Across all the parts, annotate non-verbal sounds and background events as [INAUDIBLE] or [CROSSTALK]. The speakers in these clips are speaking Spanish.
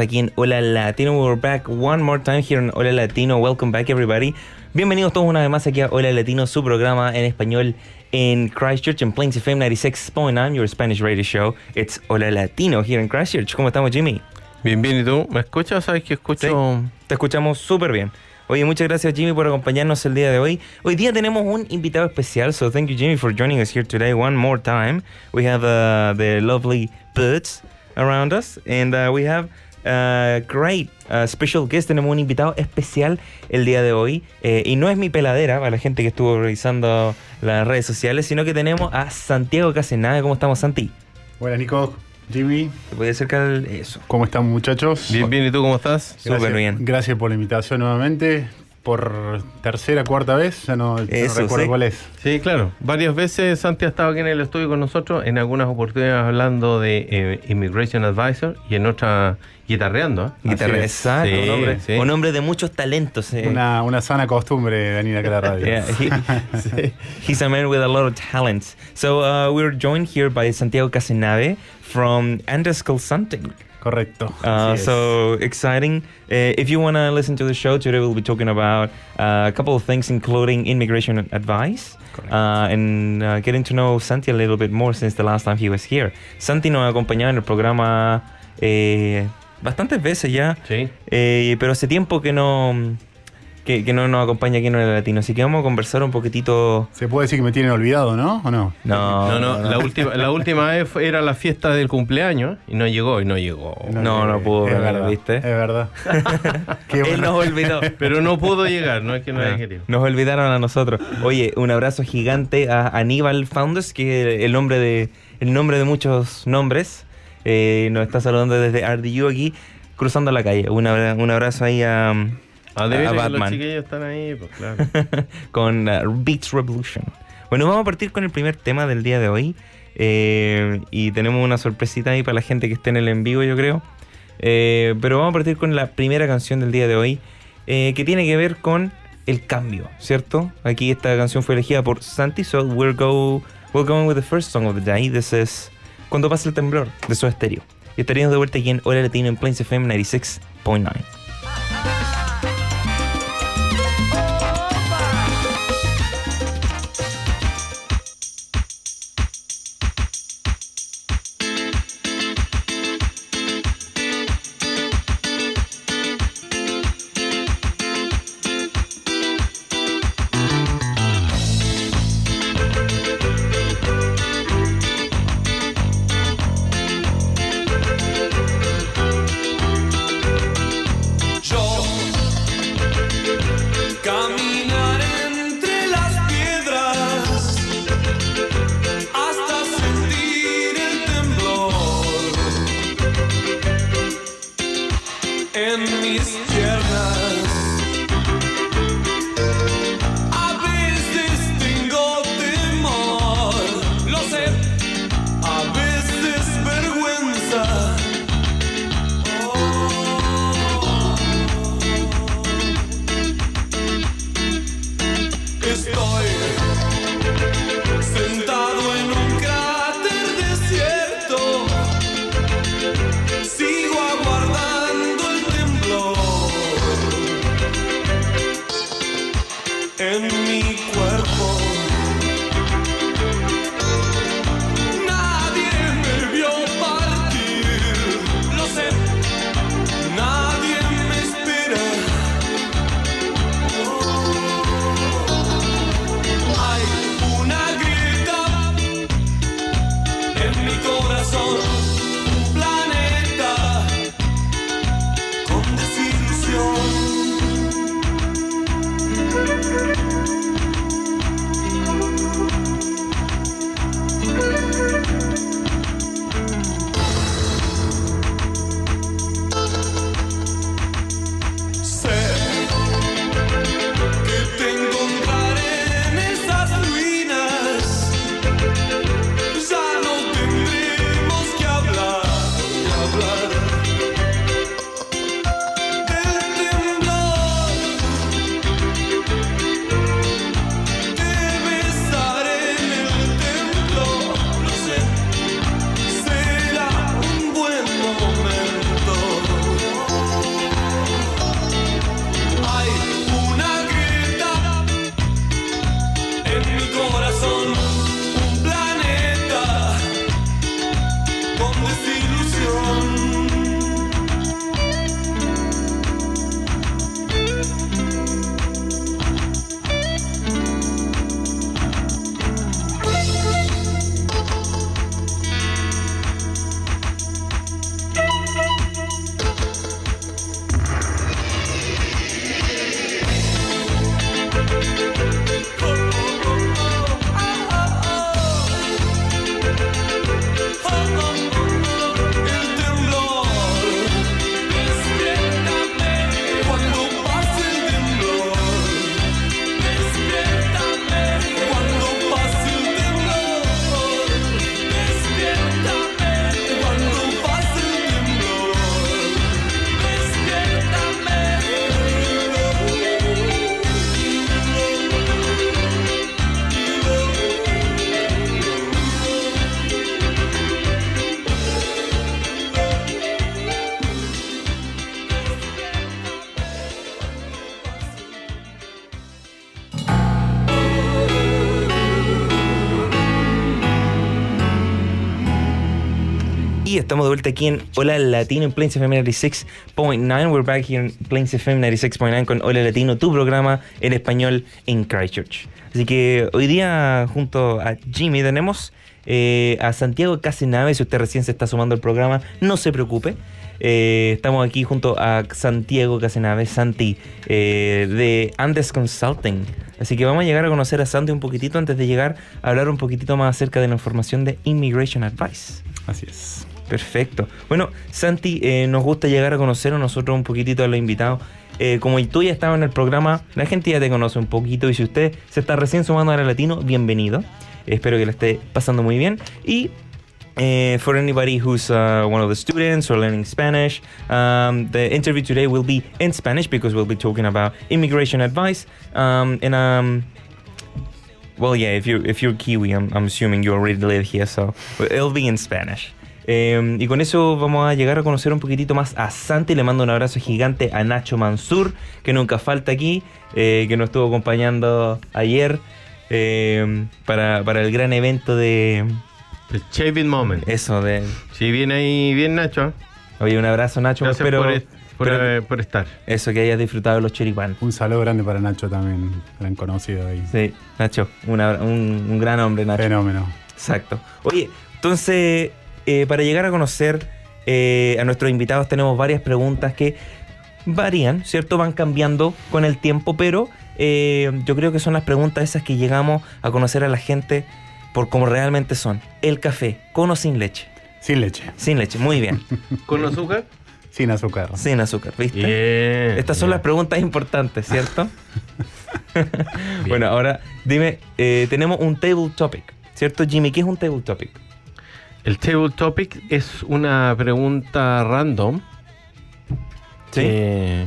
aquí en Hola Latino. We're back one more time here in Hola Latino. Welcome back, everybody. Bienvenidos todos una vez más aquí a Hola Latino, su programa en español en Christchurch, en Plains FM 96.9, your Spanish radio show. It's Hola Latino here in Christchurch. ¿Cómo estamos, Jimmy? Bien, bien, ¿y tú? ¿Me escuchas? ¿Sabes que escucho? Te escuchamos súper bien. Oye, muchas gracias Jimmy por acompañarnos el día de hoy. Hoy día tenemos un invitado especial, so thank you Jimmy for joining us here today one more time. We have uh, the lovely birds around us and uh, we have a great uh, special guest. Tenemos un invitado especial el día de hoy Eh, y no es mi peladera para la gente que estuvo revisando las redes sociales, sino que tenemos a Santiago Casenave. ¿Cómo estamos, Santi? Buenas, Nico, Jimmy, ¿Te puede acercar el- eso? ¿cómo están muchachos? Bien, bien, ¿y tú cómo estás? Súper bien. Gracias por la invitación nuevamente. Por tercera, cuarta vez, ya no, ya no Eso, recuerdo sí. cuál es. Sí, claro. Varias veces Santi ha estado aquí en el estudio con nosotros, en algunas oportunidades hablando de eh, Immigration Advisor y en otras guitarreando. ¿eh? Guitarra, es. exacto, Sí, un, hombre, sí. un hombre de muchos talentos. eh. Una, una sana costumbre venir acá a la radio. [LAUGHS] Yeah, he, [LAUGHS] he's a man with a lot of talents. So uh, we're joined here by Santiago Casenave from Andes Consulting. Correcto. Uh, so exciting. Uh, if you want to listen to the show today, we'll be talking about uh, a couple of things, including immigration advice uh, and uh, getting to know Santi a little bit more since the last time he was here. Santi nos ha acompañado en el programa eh, bastantes veces ya. Sí. Eh, pero hace tiempo que no que, que no nos acompaña aquí en el latino, así que vamos a conversar un poquitito. Se puede decir que me tienen olvidado, ¿no? ¿O no? No, No, no, la última, la última vez fue- era la fiesta del cumpleaños y no llegó, y no llegó. No, no pudo Es verdad, ¿viste? Es verdad. [LAUGHS] Qué Él bueno. nos olvidó. Pero no pudo llegar, no es que no haya querido. Nos olvidaron a nosotros. Oye, un abrazo gigante a Aníbal Founders, que es el nombre de el nombre de muchos nombres. Eh, nos está saludando desde RDU aquí, cruzando la calle. Un abra- un abrazo ahí a, a los chiquillos están ahí, pues claro. [LAUGHS] con uh, Beats Revolution. Bueno, vamos a partir con el primer tema del día de hoy. eh, y tenemos una sorpresita ahí para la gente que esté en el en vivo, yo creo. Eh, pero vamos a partir con la primera canción del día de hoy, eh, que tiene que ver con el cambio, ¿cierto? Aquí esta canción fue elegida por Santi, so we'll go, we're going with the first song of the day. This is Cuando pasa el temblor, de su estéreo. Y estaríamos de vuelta aquí en Hora Latino en Plains FM 96.9. corazón, estamos de vuelta aquí en Hola Latino en Plains FM 96.9. We're back here en Plains FM 96.9 con Hola Latino, tu programa en español en Christchurch. Así que hoy día, junto a Jimmy, tenemos eh, a Santiago Casenave. Si usted recién se está sumando al programa, no se preocupe. Eh, estamos aquí junto a Santiago Casenave, Santi, eh, de Andes Consulting. Así que vamos a llegar a conocer a Santi un poquitito antes de llegar a hablar un poquitito más acerca de la información de Immigration Advice. Así es. Perfecto. Bueno, Santi, eh, nos gusta llegar a conocer a nosotros un poquitito a los invitados. Eh, como tú ya estabas en el programa, la gente ya te conoce un poquito y si usted se está recién sumando a la Latino, bienvenido. Espero que le esté pasando muy bien. Y uh, for anybody who's uh, one of the students or learning Spanish, um, the interview today will be in Spanish because we'll be talking about immigration advice. Um, and um, well, yeah, if you if you're Kiwi, I'm assuming you already live here, so it'll be in Spanish. Eh, y con eso vamos a llegar a conocer un poquitito más a Santi. Le mando un abrazo gigante a Nacho Mansur, que nunca falta aquí, eh, que nos estuvo acompañando ayer eh, para, para el gran evento de El Shaving Moment. eso, de Sí, bien ahí, bien Nacho. ¿eh? Oye, un abrazo Nacho, Gracias espero por, por, espero eh, por estar. eso, que hayas disfrutado de los choripan. Un saludo grande para Nacho también, gran conocido ahí. Sí, Nacho, un- un gran hombre, Nacho. Fenómeno. Exacto. Oye, entonces, eh, para llegar a conocer eh, a nuestros invitados tenemos varias preguntas que varían, ¿cierto? Van cambiando con el tiempo, pero eh, yo creo que son las preguntas esas que llegamos a conocer a la gente por cómo realmente son. El café, con o sin leche. Sin leche, Sin leche, muy bien. [LAUGHS] ¿Con azúcar? sin azúcar. Sin azúcar, ¿viste? Bien. Estas son las preguntas importantes, ¿cierto? [LAUGHS] [LAUGHS] bueno, ahora dime, eh, tenemos un table topic, ¿cierto, Jimmy? ¿Qué es un table topic? El table topic es una pregunta random que,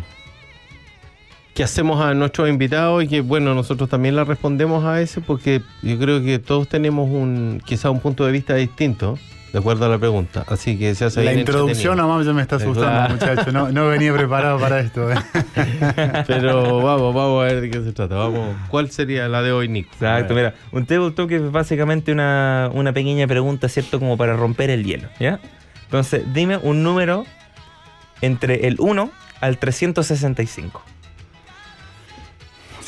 que hacemos a nuestros invitados y que, bueno, nosotros también la respondemos a veces porque yo creo que todos tenemos un quizá un punto de vista distinto de acuerdo a la pregunta. Así que se hace La bien introducción entretenido. nomás ya me está asustando, claro. muchacho. No, no venía preparado para esto. eh. [LAUGHS] Pero vamos, vamos a ver de qué se trata. Vamos, ¿cuál sería la de hoy, Nico? Exacto, mira, un table talk es básicamente una, una pequeña pregunta, ¿cierto? Como para romper el hielo, ¿ya? Entonces, dime un número entre el 1 al 365.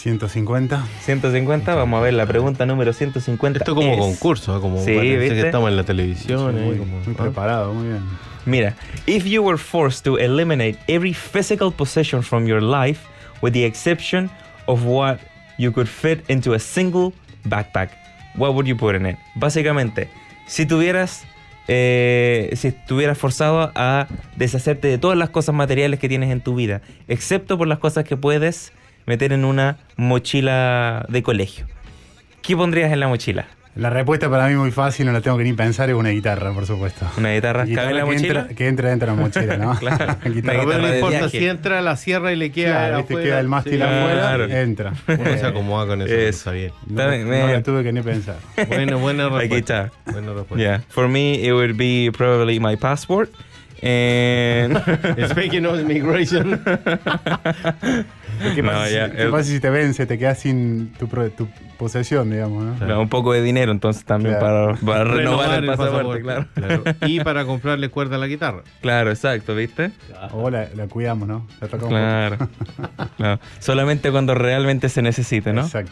150. 150, vamos a ver la pregunta número 150. Esto como es- concurso, ¿eh? como Sí, parece ¿viste? que estamos en la televisión. ahí, muy, como- muy preparado, muy bien. Mira, if you were forced to eliminate every physical possession from your life with the exception of what you could fit into a single backpack, what would you put in it? Básicamente, si tuvieras eh, si estuvieras forzado a deshacerte de todas las cosas materiales que tienes en tu vida, excepto por las cosas que puedes meter en una mochila de colegio. ¿Qué pondrías en la mochila? La respuesta para mí muy fácil, no la tengo que ni pensar, es una guitarra, por supuesto. ¿Una guitarra? Guitarra ¿Cabe en la que mochila? Entra, que entra dentro de la mochila, ¿no? [LAUGHS] Claro. Pero guitarra no de importa, viaje. si entra la sierra y le queda Claro, viste, afuera, queda el mástil sí, afuera, Claro. entra. Uno se acomoda con eso, Eso. está bien. No, no la me- tuve que ni pensar. [LAUGHS] Bueno, buena Aquí respuesta. está. Buena respuesta. Yeah, for me it would be probably my passport. And [LAUGHS] Speaking of immigration, ¿Qué No, pasa, ya, si, qué el- pasa si te vence? Te quedas sin tu, tu posesión, digamos, ¿no? no, un poco de dinero entonces también Claro. para, para renovar el pasaporte, claro. claro. [LAUGHS] Y para comprarle cuerda a la guitarra. Claro, exacto, ¿viste? O la, la cuidamos, ¿no? La tocamos. Claro. [LAUGHS] Claro. Solamente cuando realmente se necesite, ¿no? Exacto.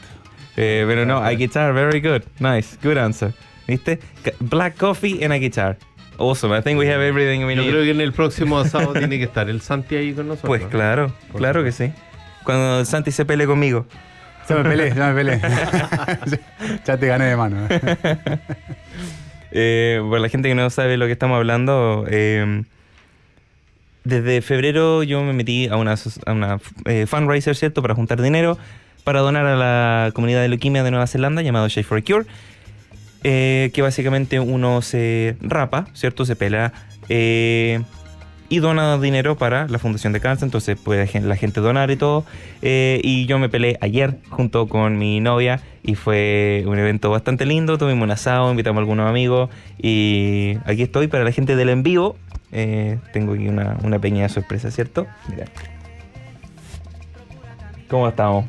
Eh, pero no, a guitar, very good. Nice, good answer. ¿Viste? Black coffee and a guitar. Awesome, I think we have everything we Yo need. creo que en el próximo asado tiene que estar el Santi ahí con nosotros. Pues claro, claro que sí. Cuando Santi se pele conmigo. Ya me peleé, ya me peleé. [LAUGHS] [LAUGHS] ya te gané de mano. ¿eh? Por la gente que no sabe lo que estamos hablando, eh, desde febrero yo me metí a una, aso- a una eh, fundraiser, ¿cierto? Para juntar dinero para donar a la comunidad de leuquimia de Nueva Zelanda llamado Shape for a Cure. eh, que básicamente uno se rapa, ¿cierto? Se pela y dona dinero para la Fundación de Cáncer, entonces puede la gente donar y todo. Eh, y yo me peleé ayer junto con mi novia y fue un evento bastante lindo, tuvimos un asado, invitamos a algunos amigos y aquí estoy para la gente del en vivo. Eh, tengo aquí una, una pequeña sorpresa, ¿cierto? Mira. ¿Cómo estamos?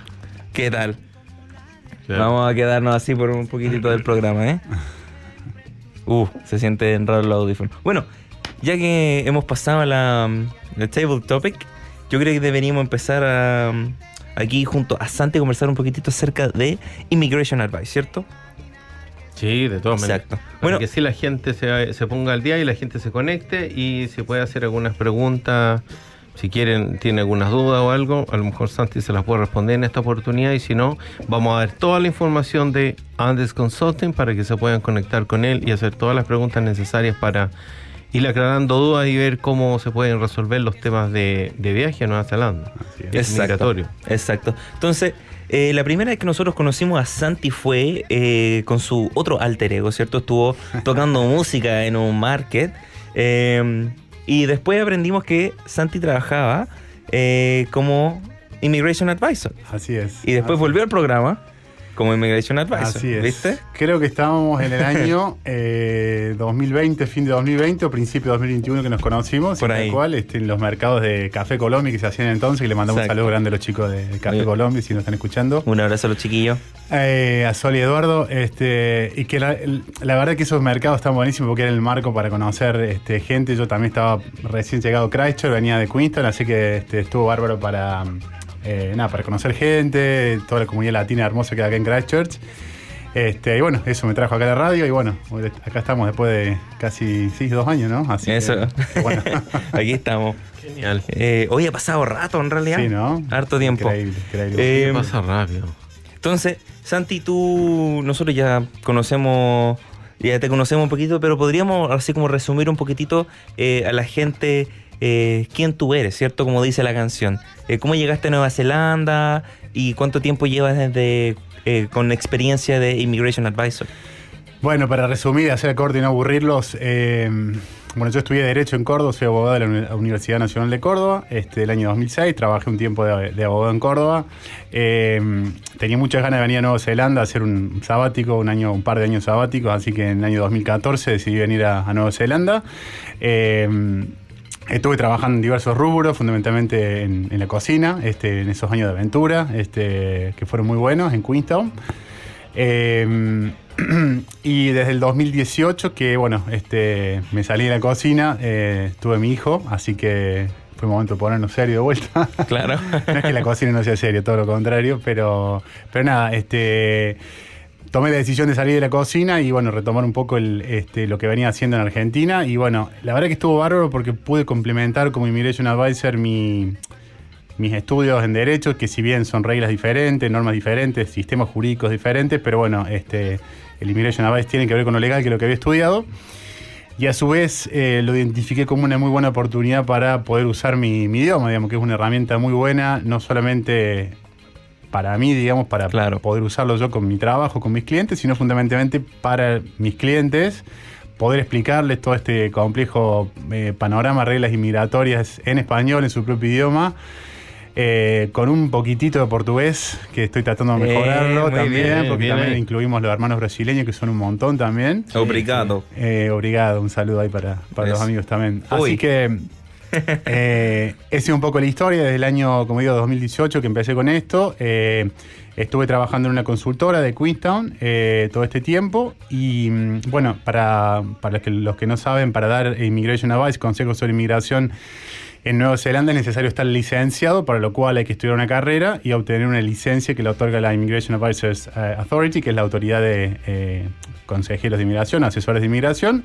[LAUGHS] ¿Qué tal? Vamos a quedarnos así por un poquitito del programa, ¿eh? [LAUGHS] Uh, se siente raro el audífono. Bueno, ya que hemos pasado a la, la table topic, yo creo que deberíamos empezar a, aquí junto a Santi a conversar un poquitito acerca de Immigration Advice, ¿cierto? Sí, de todas maneras. Exacto. Bueno, Bueno, que si la gente se, se ponga al día y la gente se conecte y se puede hacer algunas preguntas. Si quieren, tiene algunas dudas o algo, a lo mejor Santi se las puede responder en esta oportunidad y si no, vamos a ver toda la información de Andes Consulting para que se puedan conectar con él y hacer todas las preguntas necesarias para ir aclarando dudas y ver cómo se pueden resolver los temas de, de viaje a Nueva Zelanda. Así es. Es Exacto. migratorio. Exacto. Entonces, eh, la primera vez que nosotros conocimos a Santi fue eh, con su otro alter ego, ¿cierto? Estuvo [LAUGHS] tocando música en un market. eh, y después aprendimos que Santi trabajaba eh, como Immigration Advisor. Así es. Y después volvió al programa como Immigration Advisor. Así es. ¿Viste? Creo que estábamos en el año [LAUGHS] eh, 2020, fin de 2020 o principio de 2021 que nos conocimos. Por ahí. cual, este, en los mercados de Café Colombia que se hacían entonces. Y le mandamos Exacto. un saludo grande a los chicos de Café. Colombia si nos están escuchando. Un abrazo a los chiquillos. Eh, a Sol y Eduardo, este, y que la, la verdad que esos mercados están buenísimos porque era el marco para conocer este, gente. Yo también estaba recién llegado a Christchurch, venía de Queenstown, así que este, estuvo bárbaro para, eh, nada, para conocer gente, toda la comunidad latina hermosa que hay acá en Christchurch. Este, y bueno, eso me trajo acá a la radio y bueno, acá estamos después de casi sí, dos años, ¿no? Así que, Eso. bueno. [LAUGHS] Aquí estamos. Genial. Eh, hoy ha pasado rato en realidad. sí, ¿no? Harto tiempo. Increíble, increíble. Eh, Pasa rápido. Entonces, Santi, tú, nosotros ya conocemos, ya te conocemos un poquito, pero podríamos así como resumir un poquitito eh, a la gente eh, quién tú eres, ¿cierto? Como dice la canción. Eh, ¿Cómo llegaste a Nueva Zelanda y cuánto tiempo llevas desde eh, con experiencia de Immigration Advisor? Bueno, para resumir, hacer corte y no aburrirlos, bueno, yo estudié Derecho en Córdoba, soy abogado de la Uni- Universidad Nacional de Córdoba, este, el año 2006, trabajé un tiempo de, abogado en Córdoba, Eh, tenía muchas ganas de venir a Nueva Zelanda a hacer un sabático, un año, un par de años sabáticos, así que en el año 2014 decidí venir a, a Nueva Zelanda. Estuve trabajando en diversos rubros, fundamentalmente en, en la cocina, este, en esos años de aventura, este, que fueron muy buenos en Queenstown. Eh, [CLEARS THROAT] y desde el 2018 que, bueno, este, me salí de la cocina, eh, tuve mi hijo, así que fue momento de ponernos serio de vuelta. Claro. [LAUGHS] no es que la cocina no sea serio, todo lo contrario, pero, pero nada, este, tomé la decisión de salir de la cocina y bueno, retomar un poco este, lo que venía haciendo en Argentina. Y bueno, la verdad que estuvo bárbaro porque pude complementar como Immigration Advisor mi, mis estudios en Derecho, que si bien son reglas diferentes, normas diferentes, sistemas jurídicos diferentes, pero bueno, este, el Immigration Advice tiene que ver con lo legal, que lo que había estudiado. Y a su vez eh, lo identifiqué como una muy buena oportunidad para poder usar mi idioma, digamos, que es una herramienta muy buena, no solamente para mí, digamos, para Claro. poder usarlo yo con mi trabajo, con mis clientes, sino fundamentalmente para mis clientes, poder explicarles todo este complejo eh, panorama, reglas inmigratorias en español, en su propio idioma. eh, con un poquitito de portugués, que estoy tratando de mejorarlo también, bien, porque bien también incluimos los hermanos brasileños, que son un montón también. Obrigado. Eh, obrigado, un saludo ahí para, para los amigos también. Uy. Así que [LAUGHS] eh, esa es un poco la historia desde el año, como digo, 2018 que empecé con esto. Eh, estuve trabajando en una consultora de Queenstown eh, todo este tiempo y mm, bueno, para, para los, que, los que no saben, para dar Immigration Advice, consejos sobre inmigración en Nueva Zelanda es necesario estar licenciado, para lo cual hay que estudiar una carrera y obtener una licencia que le otorga la Immigration Advisors eh, Authority, que es la autoridad de eh, consejeros de inmigración, asesores de inmigración.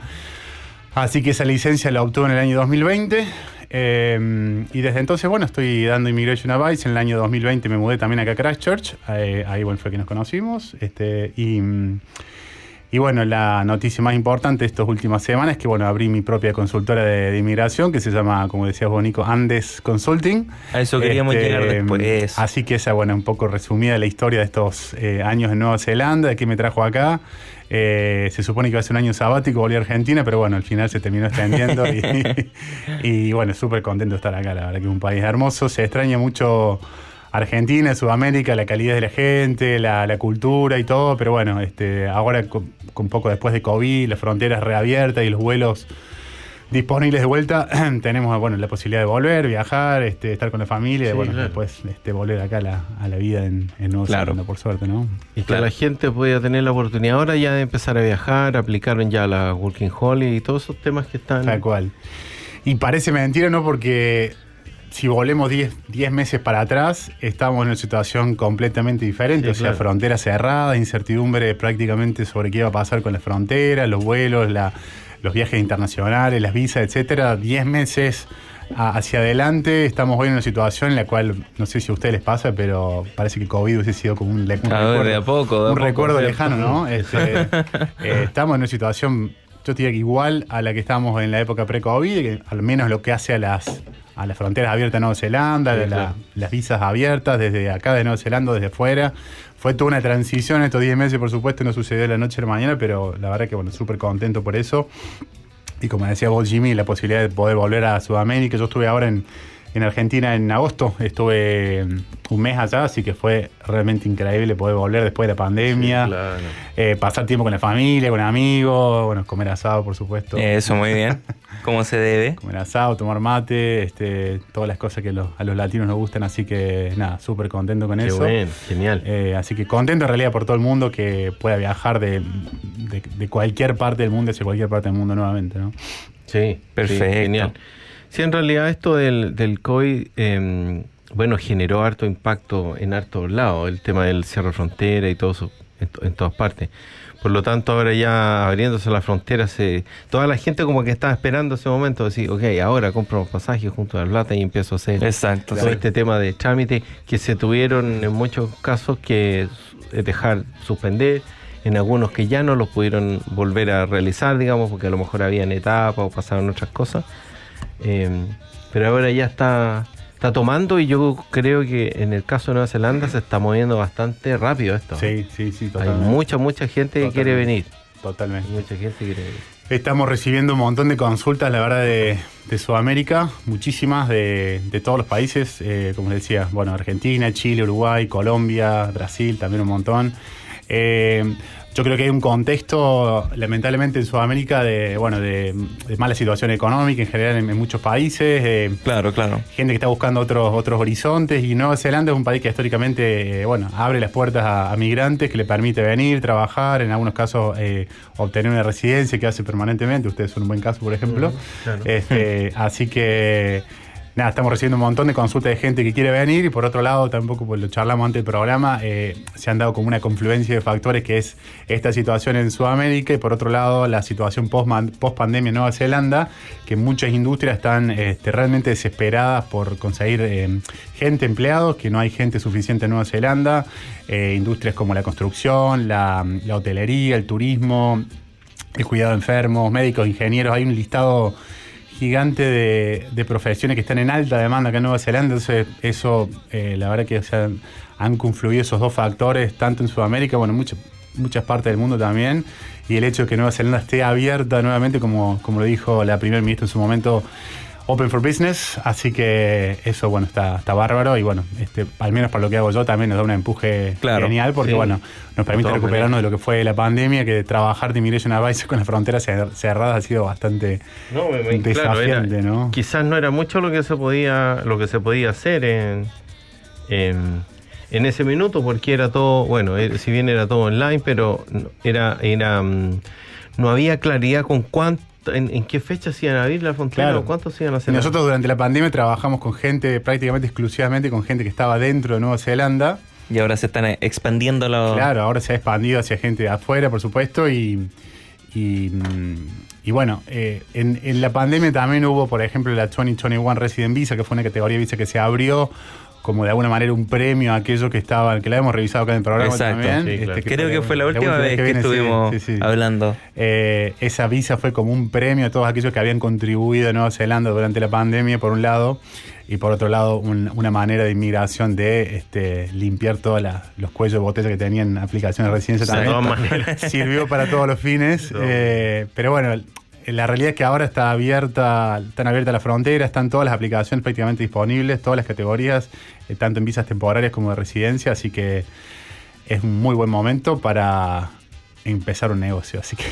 Así que esa licencia la obtuve en el año 2020. eh, y desde entonces, bueno, estoy dando Immigration Advice. En el año 2020 me mudé también acá a Christchurch. eh, ahí bueno, fue que nos conocimos. Este, y, y bueno, la noticia más importante de estas últimas semanas es que bueno, abrí mi propia consultora de, de inmigración que se llama, como decías vos, Nico, Andes Consulting. A eso queríamos Este, llegar después. Así que esa, bueno, un poco resumida la historia de estos eh, años en Nueva Zelanda, de qué me trajo acá. Eh, se supone que iba a ser un año sabático, volví a Argentina, pero bueno, al final se terminó extendiendo [LAUGHS] y, y, bueno, súper contento de estar acá, la verdad que es un país hermoso, se extraña mucho Argentina, Sudamérica, la calidad de la gente, la, la cultura y todo, pero bueno, este, ahora con, con poco después de COVID, las fronteras reabiertas y los vuelos disponibles de vuelta, [CLEARS THROAT] tenemos bueno, la posibilidad de volver, viajar, este, estar con la familia, Sí, y bueno, claro. después este, volver acá a la, a la vida en, en Nueva Claro. Zelanda, por suerte, ¿no? Y que la gente podía tener la oportunidad ahora ya de empezar a viajar, aplicaron ya la Working Holiday y todos esos temas que están. Tal cual. Y parece mentira, ¿no? Porque si volvemos 10 10 meses para atrás, estamos en una situación completamente diferente. Sí, o sea, claro. fronteras cerradas, incertidumbre prácticamente sobre qué iba a pasar con las fronteras, los vuelos, la- los viajes internacionales, las visas, etcétera. 10 meses a- hacia adelante, estamos hoy en una situación en la cual, no sé si a ustedes les pasa, pero parece que COVID hubiese sido como un, le- un A ver, de a poco, de a un poco, recuerdo lejano, ¿no? [LAUGHS] Este, eh, estamos en una situación, yo diría que igual a la que estábamos en la época pre-COVID, al menos lo que hace a las, a las fronteras abiertas de Nueva Zelanda, Sí, de la- claro. las visas abiertas desde acá de Nueva Zelanda, desde fuera. Fue toda una transición estos 10 meses, por supuesto, no sucedió de la noche a la mañana, pero la verdad que, bueno, súper contento por eso. Y como decía vos, Jimmy, la posibilidad de poder volver a Sudamérica. Yo estuve ahora en, en Argentina en agosto, estuve mm, un mes allá, así que fue realmente increíble poder volver después de la pandemia. Sí, claro. Eh, pasar tiempo con la familia, con amigos, bueno, comer asado, por supuesto. Eso, muy bien. [LAUGHS] ¿Cómo se debe? Comer asado, tomar mate, este, todas las cosas que los- a los latinos nos gustan, así que nada, súper contento con Qué eso. bueno, genial. Eh, así que contento en realidad por todo el mundo que pueda viajar de, de- de cualquier parte del mundo hacia cualquier parte del mundo nuevamente, ¿no? Sí, Perfecto. sí, genial. Sí, en realidad esto del, del COVID, eh, bueno, generó harto impacto en hartos lados, el tema del cierre de frontera y todo eso en, to- en todas partes. Por lo tanto, ahora ya abriéndose las fronteras, se- toda la gente como que estaba esperando ese momento de decir, ok, ahora compro los pasajes junto a la plata y empiezo a hacer Exacto. todo sí. este tema de trámite que se tuvieron en muchos casos que eh, dejar suspender, en algunos que ya no los pudieron volver a realizar, digamos, porque a lo mejor habían etapas o pasaron otras cosas. Eh, pero ahora ya está, está tomando y yo creo que en el caso de Nueva Zelanda se está moviendo bastante rápido esto. Sí, sí, sí, Hay totalmente. mucha, mucha gente que quiere venir. Totalmente. Mucha gente que quiere venir. Estamos recibiendo un montón de consultas, la verdad, de, de Sudamérica, muchísimas de, de todos los países, eh, como les decía, bueno, Argentina, Chile, Uruguay, Colombia, Brasil, también un montón. Eh, yo creo que hay un contexto, lamentablemente, en Sudamérica de, bueno, de, de mala situación económica en general en, en muchos países. eh, Claro, claro. gente que está buscando otros otros horizontes y Nueva Zelanda es un país que históricamente eh, bueno abre las puertas a, a migrantes que le permite venir trabajar en algunos casos eh, obtener una residencia que hace permanentemente ustedes son un buen caso por ejemplo claro. Este, [LAUGHS] así que nada estamos recibiendo un montón de consultas de gente que quiere venir y por otro lado tampoco pues lo charlamos antes del programa eh, se han dado como una confluencia de factores que es esta situación en Sudamérica y por otro lado la situación post pandemia en Nueva Zelanda que muchas industrias están este, realmente desesperadas por conseguir eh, gente, empleados, que no hay gente suficiente en Nueva Zelanda, eh, industrias como la construcción, la, la hotelería, el turismo, el cuidado de enfermos, médicos, ingenieros, hay un listado gigante de, de profesiones que están en alta demanda acá en Nueva Zelanda, entonces eso, eh, la verdad que o sea, han confluido esos dos factores, tanto en Sudamérica, bueno, muchas muchas partes del mundo también, y el hecho de que Nueva Zelanda esté abierta nuevamente, como, como lo dijo la primer ministra en su momento, Open for Business, así que eso, bueno, está, está bárbaro y bueno, este, al menos para lo que hago yo también nos da un empuje Claro, genial porque sí. bueno, nos permite recuperarnos de lo que fue la pandemia, que trabajar de Immigration Advisor con las fronteras cer- cerradas ha sido bastante No, me- me- claro, desafiante, era- ¿no? Quizás no era mucho lo que se podía, lo que se podía hacer en, en, en ese minuto, porque era todo, bueno, eh, si bien era todo online, pero era, era mm, no había claridad con cuánto, en, en qué fecha se iban a abrir la frontera Claro. o cuántos se iban a hacer. Nosotros durante la pandemia trabajamos con gente, prácticamente exclusivamente con gente que estaba dentro de Nueva Zelanda. Y ahora se están expandiendo los. Claro, ahora se ha expandido hacia gente de afuera, por supuesto, y, y, y bueno, eh, en, en la pandemia también hubo, por ejemplo, la 2021 Resident Visa, que fue una categoría de visa que se abrió como de alguna manera un premio a aquellos que estaban, que la hemos revisado acá en el programa Exacto, también. sí, claro. este, Creo que fue la última vez que, viene, estuvimos sí, sí. hablando. Eh, esa visa fue como un premio a todos aquellos que habían contribuido a Nueva Zelanda durante la pandemia, por un lado, y por otro lado, un- una manera de inmigración de este, limpiar todos los cuellos de botella que tenían aplicaciones de residencia de también. todas maneras. [LAUGHS] Sirvió para todos los fines. Eh, pero bueno, la realidad es que ahora está abierta, están abiertas las fronteras, están todas las aplicaciones prácticamente disponibles, todas las categorías, eh, tanto en visas temporarias como de residencia, así que es un muy buen momento para empezar un negocio. Así que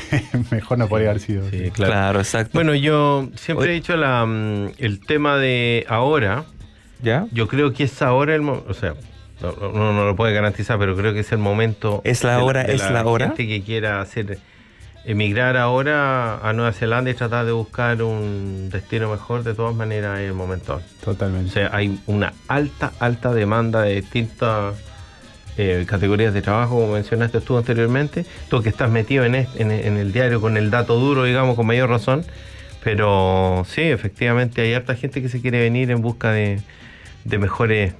[LAUGHS] mejor no podría haber sido. Sí, Claro, claro. exacto. Bueno, yo siempre he dicho la, mm, el tema de ahora. ¿Ya? Yo creo que es ahora el momento. O sea, no, no- no lo puede garantizar, pero creo que es el momento. ¿Es la de hora, de es la hora? gente que quiera hacer. Emigrar ahora a Nueva Zelanda y tratar de buscar un destino mejor, de todas maneras es el momento. ahora. O Totalmente. sea, hay una alta, alta demanda de distintas eh, categorías de trabajo, como mencionaste tú anteriormente. Tú que estás metido en, este- en, en el diario con el dato duro, digamos, con mayor razón. Pero sí, efectivamente hay harta gente que se quiere venir en busca de, de mejores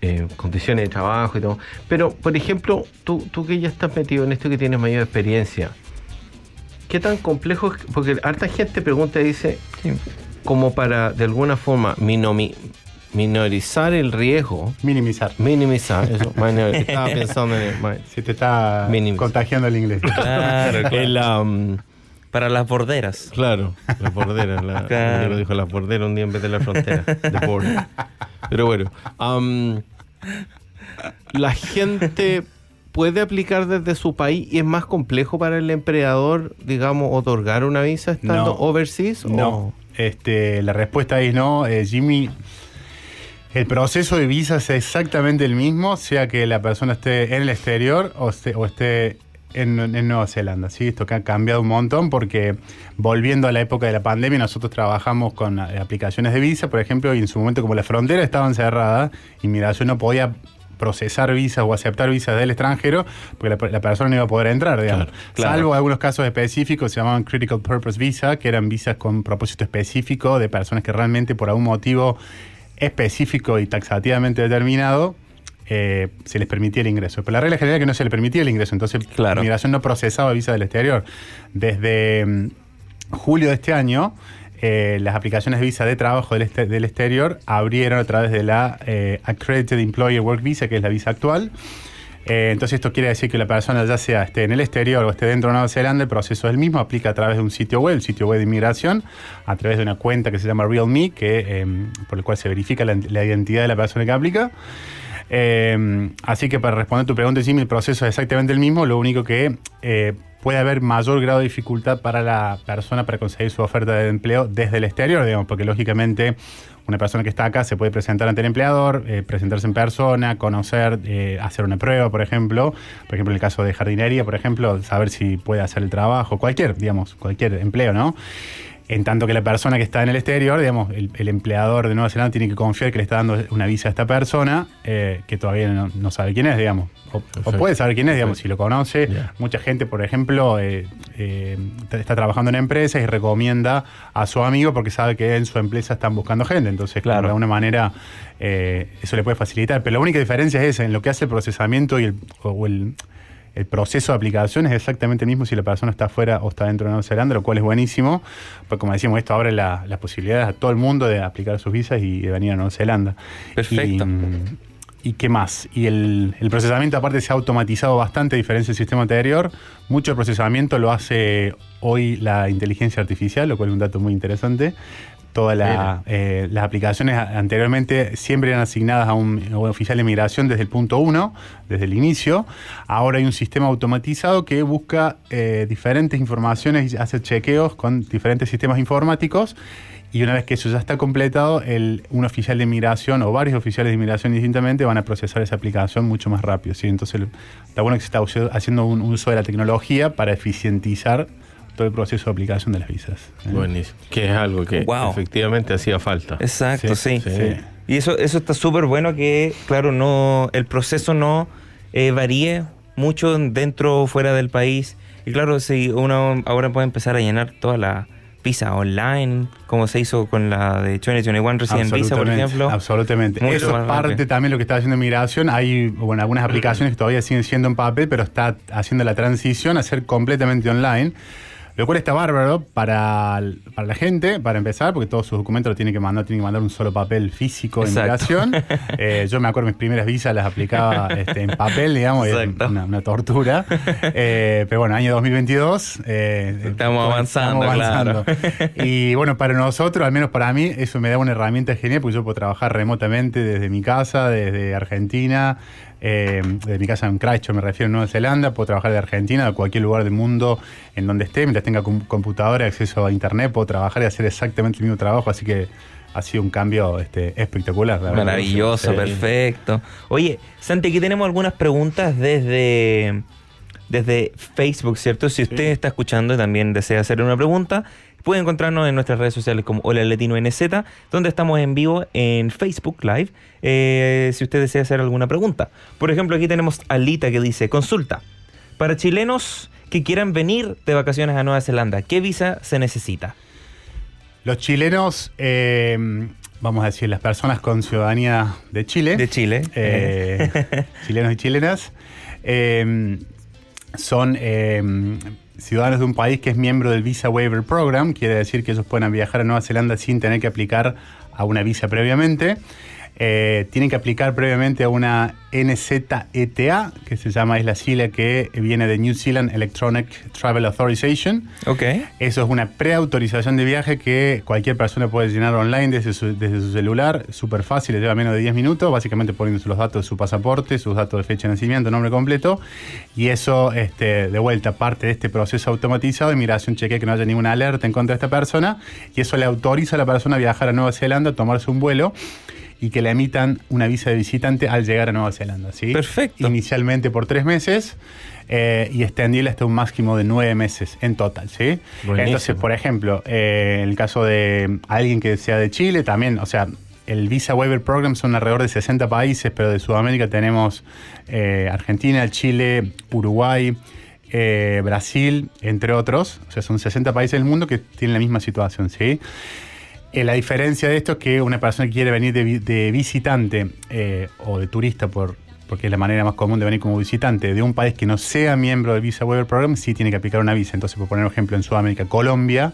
eh, condiciones de trabajo y todo. Pero, por ejemplo, tú, tú que ya estás metido en esto que tienes mayor experiencia, ¿qué tan complejo es? Porque harta gente pregunta y dice, Sí. como para de alguna forma minomi- minorizar el riesgo, Minimizar. minimizar, eso, [LAUGHS] minor- estaba [LAUGHS] pensando en el, Si te está Minimizar. contagiando el inglés. Claro, claro. [LAUGHS] el, um, Para las borderas. claro, las borderas, la, Claro. Dijo las borderas un día en vez de la frontera. Pero bueno, um, la gente puede aplicar desde su país y es más complejo para el empleador, digamos, otorgar una visa estando No. overseas. o- No, este, la respuesta es no. Eh, Jimmy, el proceso de visa es exactamente el mismo, sea que la persona esté en el exterior o esté, o esté en, en Nueva Zelanda. ¿sí? Esto que ha cambiado un montón porque volviendo a la época de la pandemia, nosotros trabajamos con eh, aplicaciones de visa, por ejemplo, y en su momento como las fronteras estaban cerradas, inmigración no podía procesar visas o aceptar visas del extranjero porque la, la persona no iba a poder entrar, digamos. Claro, claro. Salvo algunos casos específicos, se llamaban Critical Purpose Visa, que eran visas con propósito específico de personas que realmente por algún motivo específico y taxativamente determinado eh, se les permitía el ingreso. Pero la regla general es que no se les permitía el ingreso, entonces Claro. la migración no procesaba visas del exterior. Desde mm, julio de este año, eh, las aplicaciones de visa de trabajo del, este- del exterior abrieron a través de la eh, Accredited Employer Work Visa, que es la visa actual. Eh, entonces esto quiere decir que la persona ya sea esté en el exterior o esté dentro de Nueva Zelanda, el proceso es el mismo, aplica a través de un sitio web, el sitio web de inmigración, a través de una cuenta que se llama RealMe, que, eh, por el cual se verifica la, la identidad de la persona que aplica. Eh, así que para responder tu pregunta, Jimmy, el proceso es exactamente el mismo, lo único que eh, puede haber mayor grado de dificultad para la persona para conseguir su oferta de empleo desde el exterior, digamos, porque lógicamente una persona que está acá se puede presentar ante el empleador, eh, presentarse en persona, conocer, eh, hacer una prueba, por ejemplo, por ejemplo en el caso de jardinería, por ejemplo, saber si puede hacer el trabajo, cualquier, digamos, cualquier empleo, ¿no? En tanto que la persona que está en el exterior, digamos, el, el empleador de Nueva Zelanda tiene que confiar que le está dando una visa a esta persona, eh, que todavía no, no sabe quién es, digamos. O, puede saber quién es, digamos, si lo conoce. Mucha gente, por ejemplo, eh, eh, está trabajando en empresas y recomienda a su amigo porque sabe que en su empresa están buscando gente. Entonces, Claro. de alguna manera, eso le puede facilitar. Pero la única diferencia es esa, en lo que hace el procesamiento y el, o el, el proceso de aplicación es exactamente el mismo si la persona está afuera o está dentro de Nueva Zelanda, lo cual es buenísimo. Porque como decimos, esto abre la- las posibilidades a todo el mundo de aplicar sus visas y de venir a Nueva Zelanda. Perfecto. Y, ¿Y qué más? Y el, el procesamiento aparte se ha automatizado bastante a diferencia del sistema anterior. Mucho procesamiento lo hace hoy la inteligencia artificial, lo cual es un dato muy interesante. Todas la- eh, las aplicaciones anteriormente siempre eran asignadas a un, oficial de migración desde el punto uno, desde el inicio. Ahora hay un sistema automatizado que busca eh, diferentes informaciones y hace chequeos con diferentes sistemas informáticos. Y una vez que eso ya está completado, el, un oficial de inmigración o varios oficiales de inmigración distintamente van a procesar esa aplicación mucho más rápido. ¿sí? Entonces, está bueno que se está haciendo un uso de la tecnología para eficientizar todo el proceso de aplicación de las visas. ¿eh? Buenísimo. Que es algo que Wow. efectivamente hacía falta. Exacto, sí. Sí, sí. Y eso, eso está súper bueno que, claro, no el proceso no eh, varíe mucho dentro o fuera del país. Y claro, si uno ahora puede empezar a llenar toda la visa online, como se hizo con la de 2021 Resident Visa, por ejemplo. Absolutamente. Mucho Eso es parte rápido. también de lo que está haciendo migración. Hay bueno, algunas aplicaciones que todavía siguen siendo en papel, pero está haciendo la transición a ser completamente online. Lo cual está bárbaro para, para la gente, para empezar, porque todos sus documentos los tienen que mandar, tienen que mandar un solo papel físico de migración. [LAUGHS] Eh, yo me acuerdo mis primeras visas las aplicaba este, en papel, digamos, Exacto. una, una tortura. Eh, pero bueno, año 2022. eh, Estamos avanzando, claro. [LAUGHS] Y bueno, para nosotros, al menos para mí, eso me da una herramienta genial porque yo puedo trabajar remotamente desde mi casa, desde Argentina, eh, de mi casa en Christchurch, me refiero a Nueva Zelanda, puedo trabajar de Argentina, de cualquier lugar del mundo en donde esté, mientras tenga com- computadora, acceso a internet, puedo trabajar y hacer exactamente el mismo trabajo, así que ha sido un cambio este, espectacular. la. Maravilloso, perfecto. Oye, Santi, aquí tenemos algunas preguntas desde, desde Facebook, ¿cierto? Si usted está escuchando y también desea hacer una pregunta, puede encontrarnos en nuestras redes sociales como Hola Latino NZ, donde estamos en vivo en Facebook Live, eh, si usted desea hacer alguna pregunta. Por ejemplo, aquí tenemos a Lita que dice, consulta, para chilenos que quieran venir de vacaciones a Nueva Zelanda, ¿qué visa se necesita? Los chilenos, eh, vamos a decir, las personas con ciudadanía de Chile. De Chile. eh, [LAUGHS] chilenos y chilenas, eh, son eh, ciudadanos de un país que es miembro del Visa Waiver Program, quiere decir que ellos pueden viajar a Nueva Zelanda sin tener que aplicar a una visa previamente. Eh, tienen que aplicar previamente a una NZETA, que se llama, es la sigla que viene de New Zealand Electronic Travel Authorization. Ok. Eso es una preautorización de viaje que cualquier persona puede llenar online desde su, desde su celular, súper fácil, le lleva menos de 10 minutos, básicamente poniendo los datos de su pasaporte, sus datos de fecha de nacimiento, nombre completo, y eso, este, de vuelta, parte de este proceso automatizado de migración chequea que no haya ninguna alerta en contra de esta persona, y eso le autoriza a la persona a viajar a Nueva Zelanda, tomarse un vuelo y que le emitan una visa de visitante al llegar a Nueva Zelanda. ¿sí? Perfecto. Inicialmente por tres meses eh, y extendible hasta un máximo de nueve meses en total. ¿sí? Buenísimo. Entonces, por ejemplo, eh, en el caso de alguien que sea de Chile, también, o sea, el Visa Waiver Program son alrededor de 60 países, pero de Sudamérica tenemos eh, Argentina, Chile, Uruguay. eh, Brasil, entre otros, o sea, son 60 países del mundo que tienen la misma situación, ¿sí? Eh, la diferencia de esto es que una persona que quiere venir de, vi- de visitante eh, o de turista, por, porque es la manera más común de venir como visitante, de un país que no sea miembro del Visa Waiver Program, sí tiene que aplicar una visa. Entonces, por poner un ejemplo, en Sudamérica, Colombia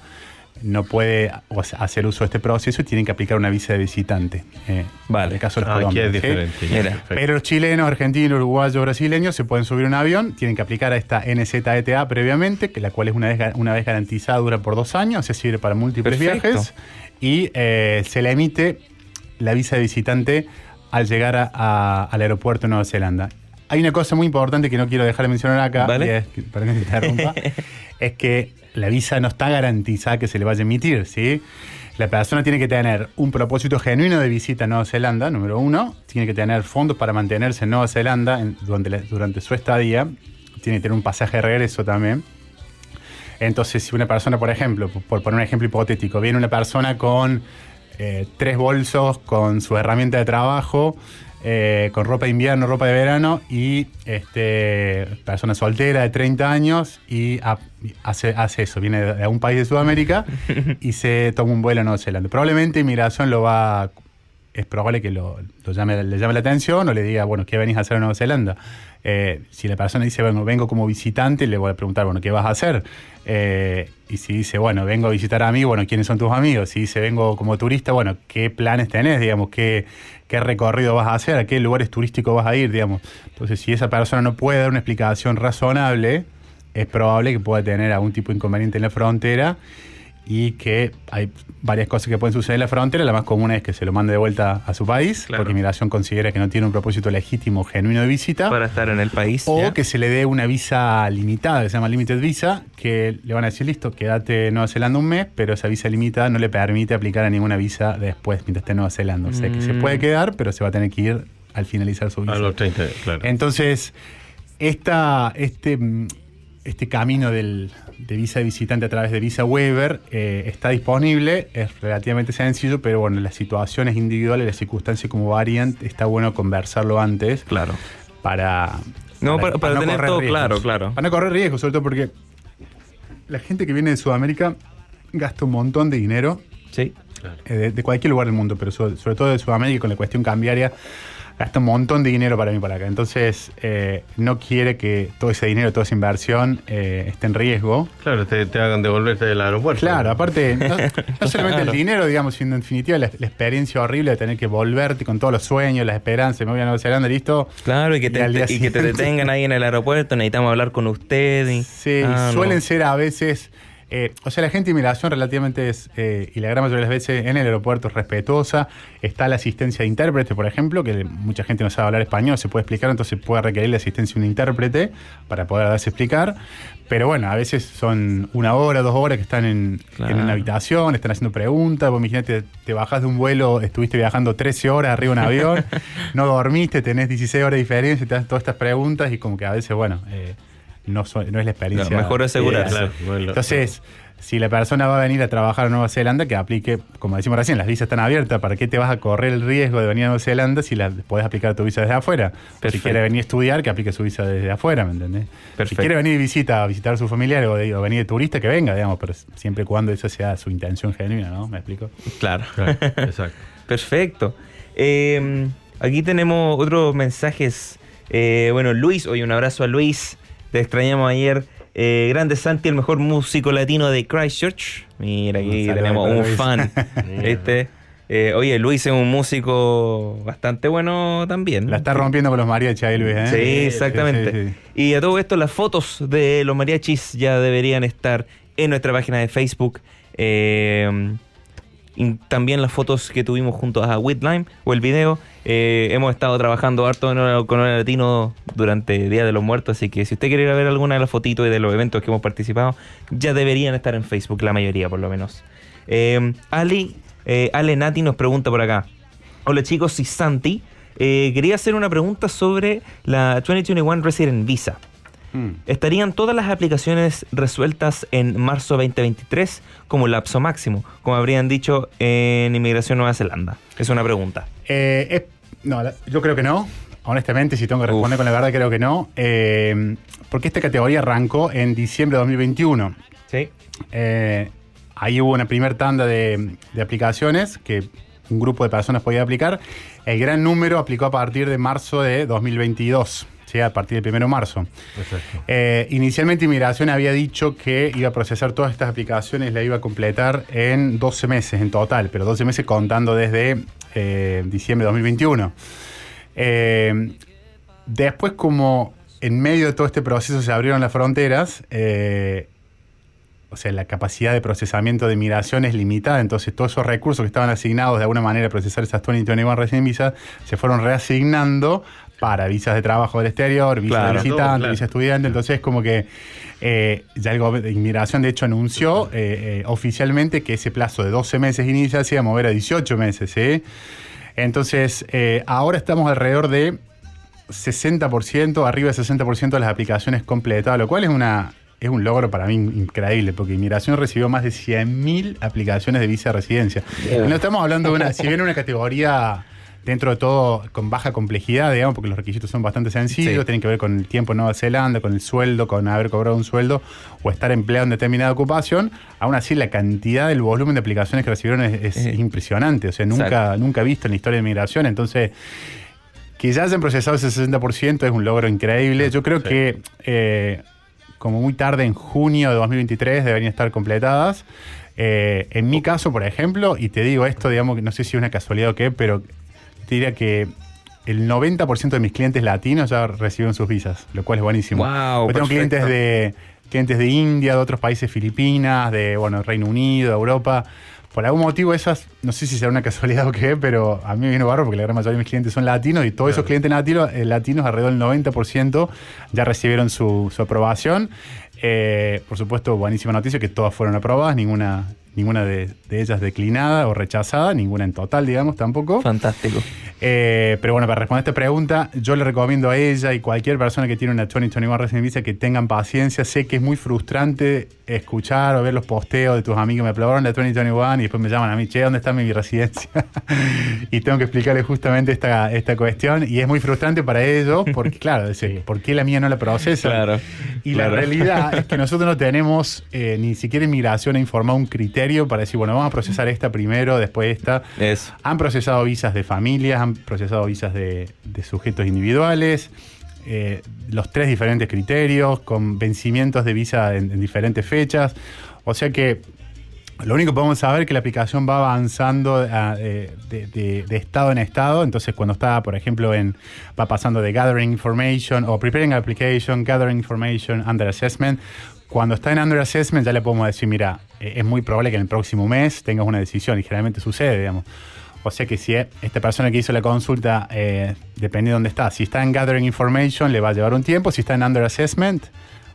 no puede o sea, hacer uso de este proceso y tienen que aplicar una visa de visitante. eh, Vale. En el caso de los Ah, aquí colombianos, es diferente. Mira. Pero los chilenos, argentinos, uruguayos, brasileños se pueden subir un avión, tienen que aplicar a esta NZETA previamente, que la cual es una vez, una vez garantizada, dura por dos años, o sea, sirve para múltiples Perfecto. viajes. Y eh, se le emite la visa de visitante al llegar a- a- al aeropuerto de Nueva Zelanda. Hay una cosa muy importante que no quiero dejar de mencionar acá, Vale. es que- perdón que te interrumpa, [LAUGHS] es que la visa no está garantizada que se le vaya a emitir, ¿sí? La persona tiene que tener un propósito genuino de visita a Nueva Zelanda, número uno. Tiene que tener fondos para mantenerse en Nueva Zelanda en- durante, la- durante su estadía. Tiene que tener un pasaje de regreso también. Entonces, si una persona, por ejemplo, por- poner un ejemplo hipotético, viene una persona con eh, tres bolsos, con su herramienta de trabajo, eh, con ropa de invierno, ropa de verano, y este, persona soltera de 30 años y ha- hace, hace eso, viene de, de un país de Sudamérica [LAUGHS] y se toma un vuelo a Nueva Zelanda. Probablemente inmigración lo va es probable que lo, llame, le llame la atención o le diga, bueno, ¿qué venís a hacer en Nueva Zelanda? Eh, si la persona dice, bueno, vengo como visitante, le voy a preguntar, bueno, ¿qué vas a hacer? Eh, y si dice, bueno, vengo a visitar a mí, bueno, ¿quiénes son tus amigos? Si dice, vengo como turista, bueno, ¿qué planes tenés, digamos? ¿Qué, qué recorrido vas a hacer? ¿A qué lugares turísticos vas a ir, digamos? Entonces, si esa persona no puede dar una explicación razonable, es probable que pueda tener algún tipo de inconveniente en la frontera y que hay varias cosas que pueden suceder en la frontera. La más común es que se lo mande de vuelta a su país, Claro. porque inmigración considera que no tiene un propósito legítimo, genuino de visita. Para estar en el país. O ¿ya? que se le dé una visa limitada, que se llama Limited Visa, que le van a decir, listo, quédate en Nueva Zelanda un mes, pero esa visa limitada no le permite aplicar a ninguna visa después mientras esté en Nueva Zelanda. O sea que se Mm. puede quedar, pero se va a tener que ir al finalizar su visa. A los 30, claro. Entonces, esta, este, este camino del, de visa de visitante a través de Visa Waiver eh, está disponible, es relativamente sencillo, pero bueno, las situaciones individuales, las circunstancias como varían, está bueno conversarlo antes Claro. para... No, para- para tener todo riesgos. claro, claro. Para no correr riesgos, sobre todo porque la gente que viene de Sudamérica gasta un montón de dinero Sí. eh, de, de cualquier lugar del mundo, pero so- sobre todo de Sudamérica con la cuestión cambiaria, gasta un montón de dinero para mí para acá. Entonces, eh, no quiere que todo ese dinero, toda esa inversión eh, esté en riesgo. Claro, te, te hagan devolverte del aeropuerto. Claro, aparte, no, no [LAUGHS] solamente el dinero, digamos, sino en definitiva la, la experiencia horrible de tener que volverte con todos los sueños, las esperanzas, me voy a Nueva Zelanda, listo. Claro, y que, te, Y que te detengan ahí en el aeropuerto, necesitamos hablar con usted. y- Sí, Ah, no. suelen ser a veces Eh, o sea, la gente de inmigración relativamente es, eh, y la gran mayoría de las veces en el aeropuerto es respetuosa. Está la asistencia de intérprete, por ejemplo, que mucha gente no sabe hablar español, se puede explicar, entonces puede requerir la asistencia de un intérprete para poder darse a explicar. Pero bueno, a veces son una hora, dos horas que están en, una habitación, están haciendo preguntas. Vos imagínate, te bajás de un vuelo, estuviste viajando 13 horas arriba de un avión, [LAUGHS] no dormiste, tenés 16 horas de diferencia, te hacen todas estas preguntas y como que a veces, bueno, eh, no, es la experiencia. No, mejor asegurar, claro. Bueno, Entonces, si la persona va a venir a trabajar a Nueva Zelanda, que aplique, como decimos recién, las visas están abiertas, ¿para qué te vas a correr el riesgo de venir a Nueva Zelanda si la podés aplicar tu visa desde afuera? Si quiere venir a estudiar, que aplique su visa desde afuera, ¿me entendés? Si Perfecto. quiere venir de visita, a visitar a su familiar o, de- o venir de turista, que venga, digamos, pero siempre y cuando eso sea su intención genuina, ¿no? ¿Me explico? Claro. Claro, [LAUGHS] exacto. Perfecto. Eh, aquí tenemos otros mensajes. Eh, bueno, Luis, hoy un abrazo a Luis. Te extrañamos ayer. Eh, grande Santi, el mejor músico latino de Christchurch. Mira, aquí tenemos un Luis. fan. [LAUGHS] Este. Eh, oye, Luis es un músico bastante bueno también. La está rompiendo con los mariachis ahí, Luis, ¿eh? Sí, exactamente. Sí, sí, sí. Y a todo esto, las fotos de los mariachis ya deberían estar en nuestra página de Facebook. Eh, también las fotos que tuvimos juntos a Whitlime o el video. Eh, hemos estado trabajando harto con Hora Latino durante el Día de los Muertos, así que si usted quiere ir a ver alguna de las fotitos y de los eventos que hemos participado, ya deberían estar en Facebook, la mayoría por lo menos. Eh, Ali, eh, Ale Nati nos pregunta por acá. Hola chicos, soy Santi. Eh, quería hacer una pregunta sobre la 2021 Resident Visa. Mm. ¿Estarían todas las aplicaciones resueltas en marzo 2023 como lapso máximo, como habrían dicho en Inmigración Nueva Zelanda? Es una pregunta. Eh, no, yo creo que no. Honestamente, si tengo que responder Uf. con la verdad, creo que no. Eh, porque esta categoría arrancó en diciembre de 2021. Sí. Eh, ahí hubo una primer tanda de, de aplicaciones que un grupo de personas podía aplicar. El gran número aplicó a partir de marzo de 2022, a partir del 1 de marzo. Eh, inicialmente Inmigración había dicho que iba a procesar todas estas aplicaciones, la iba a completar en 12 meses en total, pero 12 meses contando desde eh, diciembre de 2021. Eh, después, como en medio de todo este proceso se abrieron las fronteras, eh, o sea, la capacidad de procesamiento de migración es limitada, entonces todos esos recursos que estaban asignados de alguna manera a procesar esas 2021 Resident Visas se fueron reasignando para visas de trabajo del exterior, visas Claro. de visitante, Claro. visa estudiante, entonces como que eh, ya el gobierno de inmigración de hecho anunció eh, eh, oficialmente que ese plazo de 12 meses inicial se iba a mover a 18 meses, ¿sí? Entonces, eh, ahora estamos alrededor de 60%, arriba de 60% de las aplicaciones completadas, lo cual es una es un logro para mí increíble, porque Inmigración recibió más de 100.000 aplicaciones de visa de residencia. Y no estamos hablando de una, si bien una categoría dentro de todo con baja complejidad, digamos, porque los requisitos son bastante sencillos, Sí. tienen que ver con el tiempo en Nueva Zelanda, con el sueldo, con haber cobrado un sueldo o estar empleado en determinada ocupación, aún así la cantidad, el volumen de aplicaciones que recibieron es, es Eh, impresionante, o sea, nunca, exacto. nunca visto en la historia de Inmigración, entonces que ya hayan procesado ese 60% es un logro increíble. Yo creo Sí. que eh, como muy tarde, en junio de 2023, deberían estar completadas. Eh, en mi caso, por ejemplo, y te digo esto, digamos que no sé si es una casualidad o qué, pero te diría que el 90% de mis clientes latinos ya recibieron sus visas, lo cual es buenísimo. Wow, tengo perfecto. clientes de clientes de India, de otros países, Filipinas, de bueno, Reino Unido, Europa. Por algún motivo esas, no sé si será una casualidad [LAUGHS] o qué, pero a mí me vino barro porque la gran mayoría de mis clientes son latinos y todos esos clientes latinos, eh, latinos, alrededor del 90% ya recibieron su, su aprobación. Eh, por supuesto, buenísima noticia que todas fueron aprobadas, ninguna, ninguna de, de ellas declinada o rechazada, ninguna en total, digamos, tampoco. Fantástico. Eh, pero bueno, para responder esta pregunta, yo le recomiendo a ella y cualquier persona que tiene una 2021 Resident Visa que tengan paciencia. Sé que es muy frustrante escuchar o ver los posteos de tus amigos. Me aprobaron la 2021 y después me llaman a mí, che, ¿dónde está mi residencia? [LAUGHS] y tengo que explicarles justamente esta, esta cuestión. Y es muy frustrante para ellos porque, claro, dice, ¿por qué la mía no la procesa? Claro. Y claro. la realidad es que [LAUGHS] nosotros no tenemos eh, ni siquiera inmigración ha informado un criterio para decir, bueno, vamos a procesar esta primero, después esta. Eso. Han procesado visas de familias, han procesado visas de, de sujetos individuales, eh, los tres diferentes criterios, con vencimientos de visa en, en diferentes fechas. O sea que lo único que podemos saber es que la aplicación va avanzando ah, eh, de, de- de estado en estado. Entonces, cuando está, por ejemplo, en va pasando de gathering information o preparing application, gathering information, under assessment. cuando está en under assessment ya le podemos decir, mira, es muy probable que en el próximo mes tengas una decisión y generalmente sucede, digamos. O sea que si es- esta persona que hizo la consulta, eh, depende de dónde está. Si está en gathering information, le va a llevar un tiempo. Si está en under assessment,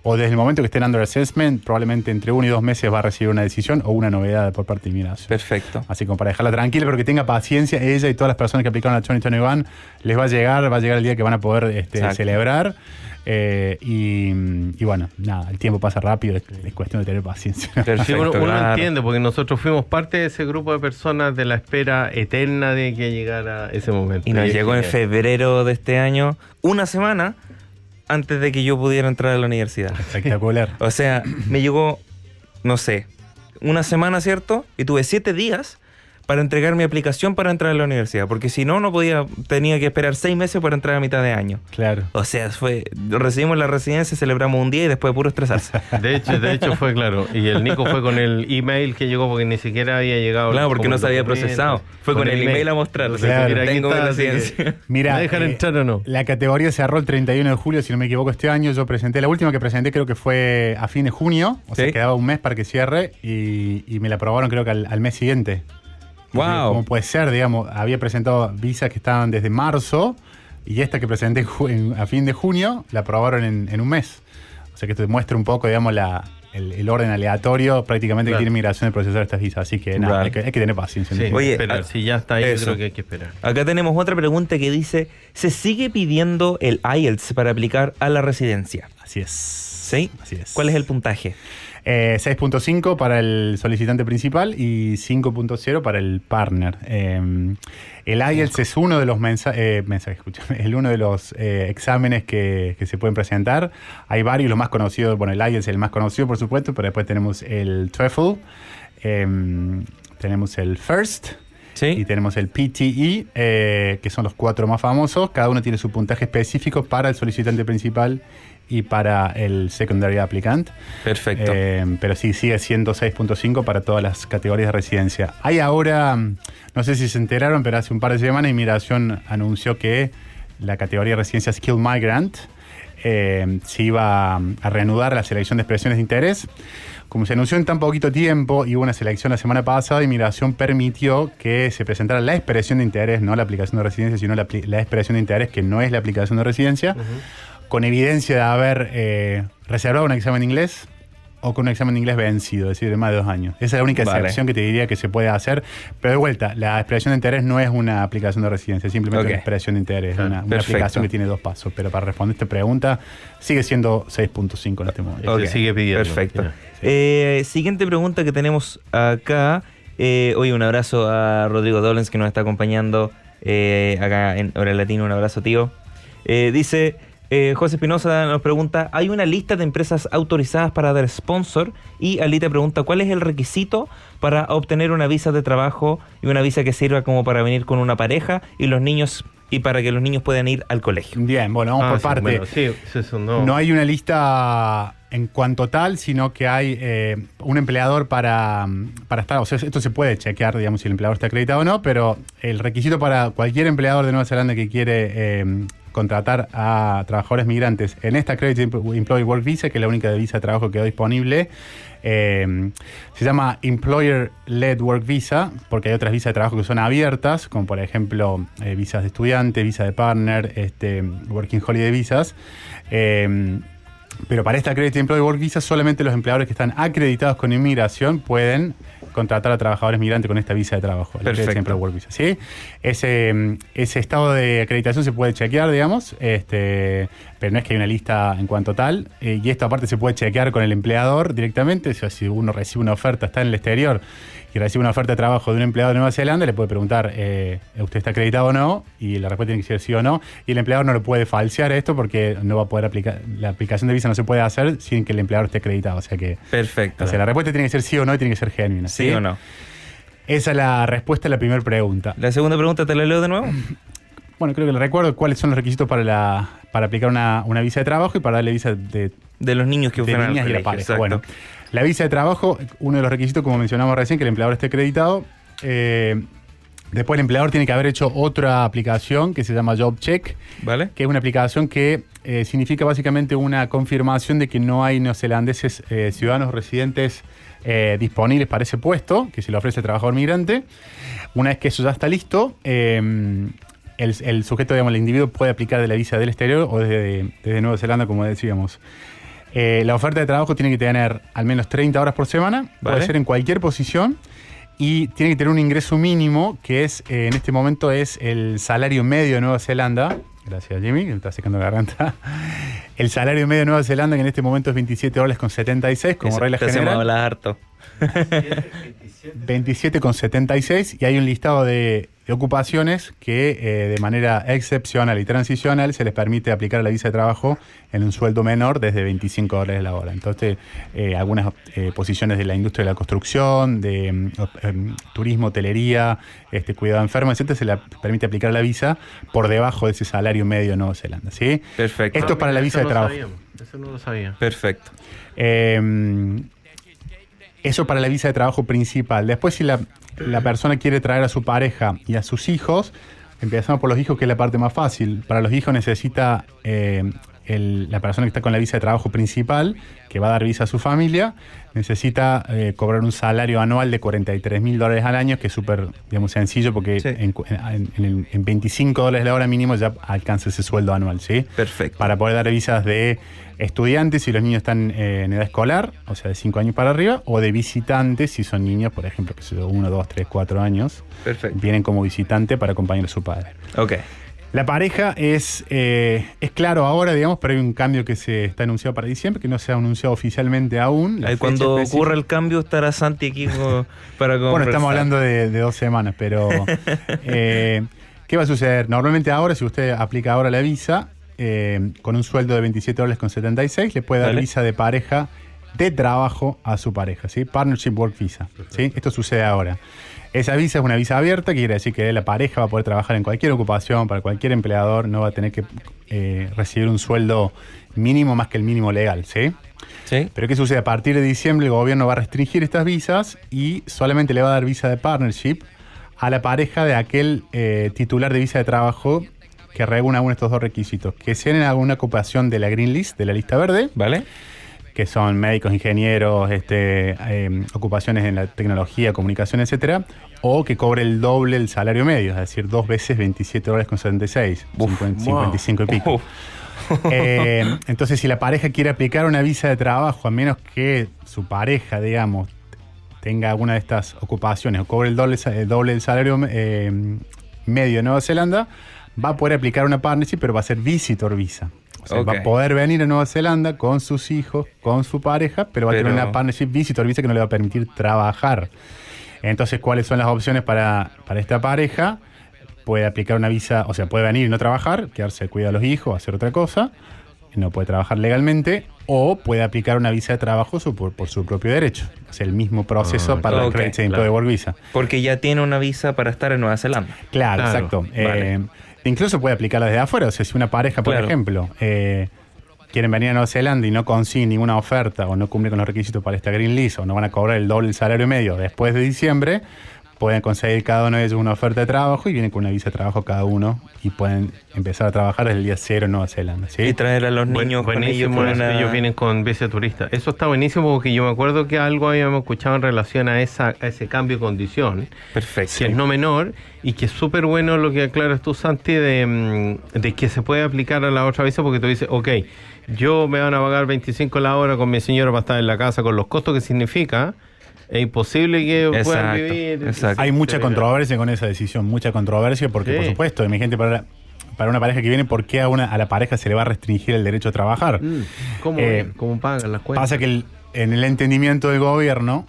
o desde el momento que esté en under assessment, probablemente entre uno y dos meses va a recibir una decisión o una novedad por parte de inmigración. Perfecto. Así como para dejarla tranquila, pero que tenga paciencia, ella y todas las personas que aplicaron a 2021 les va a llegar, va a llegar el día que van a poder este, celebrar. eh, y, y bueno, nada, el tiempo pasa rápido, es, es cuestión de tener paciencia. Perfecto, Sí, uno, uno claro. entiende, porque nosotros fuimos parte de ese grupo de personas de la espera eterna de que llegara ese momento. Y nos llegó en febrero de este año, una semana antes de que yo pudiera entrar a la universidad. Espectacular. O sea, me llegó, no sé, una semana, ¿cierto? Y tuve siete días para entregar mi aplicación para entrar a la universidad. Porque si no, no podía, tenía que esperar seis meses para entrar a mitad de año. Claro. O sea, fue, recibimos la residencia, celebramos un día y después de puro estresarse. [LAUGHS] De hecho, de hecho fue claro. Y el Nico fue con el email que llegó porque ni siquiera había llegado. Claro, porque no se había procesado. Fue con el email a mostrar. Claro. mira, Tengo está, que- residencia. [LAUGHS] Mira, ¿Me dejan eh, entrar o no? La categoría cerró el 31 de julio, si no me equivoco, este año. Yo presenté, la última que presenté creo que fue a fin de junio, o sea, quedaba un mes para que cierre y, y me la aprobaron creo que al, al mes siguiente. Wow. Como puede ser, digamos, había presentado visas que estaban desde marzo y esta que presenté a fin de junio la aprobaron en, en un mes. O sea que esto demuestra un poco, digamos, la, el, el orden aleatorio prácticamente Claro. que tiene migración de procesar estas visas. Así que nada, Claro. hay, que, hay que tener paciencia. Sí. Oye, esperar. ah, si ya está ahí, yo eso. creo que hay que esperar. Acá tenemos otra pregunta que dice, ¿se sigue pidiendo el IELTS para aplicar a la residencia? Así es. ¿Sí? Así es. ¿Cuál es el puntaje? Eh, 6.5 para el solicitante principal y 5.0 para el partner. Eh, el IELTS es uno de los eh, mensajes, escucha, es uno de los eh, exámenes que, que se pueden presentar. Hay varios, los más conocidos, bueno, el IELTS es el más conocido, por supuesto, pero después tenemos el TOEFL, eh, tenemos el FIRST, y ¿Sí? tenemos el PTE, eh, que son los cuatro más famosos. Cada uno tiene su puntaje específico para el solicitante principal y para el secondary applicant. Perfecto. Eh, pero sí, sigue siendo 6.5 para todas las categorías de residencia. Hay ahora, mm, no sé si se enteraron, pero hace un par de semanas Inmigración anunció que la categoría de residencia Skill Migrant eh, se iba a reanudar la selección de expresiones de interés. Como se anunció en tan poquito tiempo y hubo una selección la semana pasada, Inmigración permitió que se presentara la expresión de interés, no la aplicación de residencia, sino la expresión de interés, que no es la aplicación de residencia, con evidencia de haber eh, reservado un examen de inglés o con un examen de inglés vencido, es decir, de más de dos años. Esa es la única Vale. excepción que te diría que se puede hacer. Pero de vuelta, la expresión de interés no es una aplicación de residencia, es simplemente una expresión de interés, una, una aplicación que tiene dos pasos. Pero para responder esta pregunta, sigue siendo 6.5 en este momento. Ok, sigue pidiendo. Perfecto. Eh, siguiente pregunta que tenemos acá. Eh, hoy un abrazo a Rodrigo Dolens que nos está acompañando eh, acá en Hora Latino. Un abrazo, tío. Eh, dice eh, José Espinosa nos pregunta: ¿hay una lista de empresas autorizadas para dar sponsor? Y Alita pregunta: ¿cuál es el requisito para obtener una visa de trabajo y una visa que sirva como para venir con una pareja y los niños y para que los niños puedan ir al colegio? Bien, bueno, vamos Ah, por sí, parte. bueno, sí, eso no. No hay una lista en cuanto tal, sino que hay eh, un empleador para, para estar, o sea, esto se puede chequear, digamos, si el empleador está acreditado o no, pero el requisito para cualquier empleador de Nueva Zelanda que quiere eh, contratar a trabajadores migrantes en esta Accredited Employee Work Visa, que es la única visa de trabajo que quedó disponible, eh, se llama Employer Led Work Visa, porque hay otras visas de trabajo que son abiertas, como por ejemplo eh, visas de estudiante, visa de partner, este, Working Holiday Visas. Eh, pero para esta Accredited Employee Work Visa, solamente los empleadores que están acreditados con inmigración pueden contratar a trabajadores migrantes con esta visa de trabajo. la Perfecto. Employee Work Visa, ¿sí? Ese, mm, ese estado de acreditación se puede chequear, digamos, este, pero no es que hay una lista en cuanto tal. eh, y esto aparte se puede chequear con el empleador directamente. O sea, si uno recibe una oferta, está en el exterior y recibe una oferta de trabajo de un empleado de Nueva Zelanda, le puede preguntar, eh, ¿usted está acreditado o no? Y la respuesta tiene que ser sí o no. Y el empleador no lo puede falsear esto porque no va a poder aplicar, la aplicación de visa no se puede hacer sin que el empleador esté acreditado. O sea que, Perfecto. o sea, la respuesta tiene que ser sí o no y tiene que ser genuina. ¿Sí o no? Esa es la respuesta a la primera pregunta. La segunda pregunta te la leo de nuevo. [CLEARS THROAT] Bueno, creo que le recuerdo cuáles son los requisitos para, la, para aplicar una, una visa de trabajo y para darle visa de, De los niños que de fueron al niñas y la colegio, pareja. exacto. Bueno, la visa de trabajo, uno de los requisitos, como mencionamos recién, que el empleador esté acreditado. eh, Después el empleador tiene que haber hecho otra aplicación que se llama JobCheck, ¿Vale? que es una aplicación que eh, significa básicamente una confirmación de que no hay neozelandeses eh, ciudadanos residentes eh, disponibles para ese puesto, que se le ofrece al trabajador migrante. Una vez que eso ya está listo, eh, el, el sujeto, digamos, el individuo puede aplicar de la visa del exterior o desde, desde Nueva Zelanda, como decíamos. Eh, la oferta de trabajo tiene que tener al menos 30 horas por semana, Vale. puede ser en cualquier posición y tiene que tener un ingreso mínimo que es, eh, en este momento, es el salario medio de Nueva Zelanda. Gracias, Jimmy, que me está secando la garganta. [LAUGHS] El salario medio de Nueva Zelanda, que en este momento es 27 dólares con 76, como Eso regla general. hablar harto. 27,76 y hay un listado de, de ocupaciones que eh, de manera excepcional y transicional se les permite aplicar la visa de trabajo en un sueldo menor desde 25 dólares la hora. Entonces, eh, algunas eh, posiciones de la industria de la construcción, de mm, em, turismo, hotelería, este, cuidado de enfermos, etc., se le permite aplicar la visa por debajo de ese salario medio de Nueva Zelanda. ¿sí? Perfecto. Esto es para la visa Eso de no trabajo. sabíamos, Eso no lo sabía. Perfecto. Eh, eso para la visa de trabajo principal. Después, si la, la persona quiere traer a su pareja y a sus hijos, empezamos por los hijos, que es la parte más fácil. Para los hijos necesita eh, el- la persona que está con la visa de trabajo principal, que va a dar visa a su familia, necesita eh, cobrar un salario anual de 43 mil dólares al año, que es súper, digamos, sencillo, porque Sí. en, en- en 25 dólares la hora mínimo ya alcanza ese sueldo anual, ¿sí? Perfecto. para poder dar visas de estudiantes si los niños están eh, en edad escolar, o sea, de 5 años para arriba, o de visitantes si son niños, por ejemplo, que son 1, 2, 3, 4 años, Perfecto. vienen como visitante para acompañar a su padre. Ok. La pareja es, eh, es claro ahora, digamos, pero hay un cambio que se está anunciado para diciembre, que no se ha anunciado oficialmente aún. Cuando específica- ocurra el cambio estará Santi aquí para conversar. Bueno, estamos hablando de, de dos semanas, pero [LAUGHS] eh, ¿qué va a suceder? Normalmente ahora, si usted aplica ahora la visa, eh, con un sueldo de 27 dólares con 76, le puede dar Vale. visa de pareja de trabajo a su pareja, ¿sí? Partnership Work Visa, ¿sí? Esto sucede ahora. Esa visa es una visa abierta, que quiere decir que la pareja va a poder trabajar en cualquier ocupación, para cualquier empleador, no va a tener que eh, recibir un sueldo mínimo más que el mínimo legal, ¿sí? Sí. Pero ¿qué sucede? A partir de diciembre el gobierno va a restringir estas visas y solamente le va a dar visa de partnership a la pareja de aquel eh, titular de visa de trabajo que reúna uno de estos dos requisitos. Que sean en alguna ocupación de la Green List, de la lista verde, ¿Vale? Que son médicos, ingenieros, este, eh, ocupaciones en la tecnología, comunicación, etcétera, o que cobre el doble el salario medio, es decir, dos veces 27 dólares con 76, Uf, 50, wow. 55 y pico. Uf. [LAUGHS] Eh, entonces, si la pareja quiere aplicar una visa de trabajo, a menos que su pareja, digamos, tenga alguna de estas ocupaciones o cobre el doble, el doble del salario eh, medio de Nueva Zelanda, va a poder aplicar una partnership, pero va a ser visitor visa. Sea, va a poder venir a Nueva Zelanda con sus hijos, con su pareja, pero va a tener una partnership visitor visa que no le va a permitir trabajar. Entonces, ¿cuáles son las opciones para, para esta pareja? Puede aplicar una visa, o sea, puede venir y no trabajar, quedarse cuidar a los hijos, hacer otra cosa, no puede trabajar legalmente, o puede aplicar una visa de trabajo su- por, por su propio derecho. Es el mismo proceso Ah, para ok, la Credit Employee claro. Work Visa. Porque ya tiene una visa para estar en Nueva Zelanda. Claro, Claro, exacto. vale. Eh, incluso puede aplicarla desde afuera. O sea, si una pareja, por Claro. ejemplo, eh, quieren venir a Nueva Zelanda y no consiguen ninguna oferta o no cumplen con los requisitos para esta Green List o no van a cobrar el doble salario medio después de diciembre, pueden conseguir cada uno de ellos una oferta de trabajo y vienen con una visa de trabajo cada uno y pueden empezar a trabajar desde el día cero en Nueva Zelanda. ¿sí? Y traer a los Buen- niños con ellos. buenísimo con eso, una- ellos vienen con visa turista. Eso está buenísimo porque yo me acuerdo que algo habíamos escuchado en relación a, esa, a ese cambio de condición, Perfecto. que es no menor, y que es súper bueno lo que aclaras tú, Santi, de, mm, de que se puede aplicar a la otra visa porque tú dices, ok, yo me van a pagar 25 la hora con mi señora para estar en la casa con los costos que significa, es imposible que puedan Exacto, vivir. exacto. Hay mucha controversia con esa decisión, mucha controversia, porque Sí. por supuesto, imagínate para, para una pareja que viene, ¿por qué a, una, a la pareja se le va a restringir el derecho a trabajar? Mm, ¿Cómo, Eh, ¿Cómo pagan las cuentas? Pasa que el- en el entendimiento del gobierno,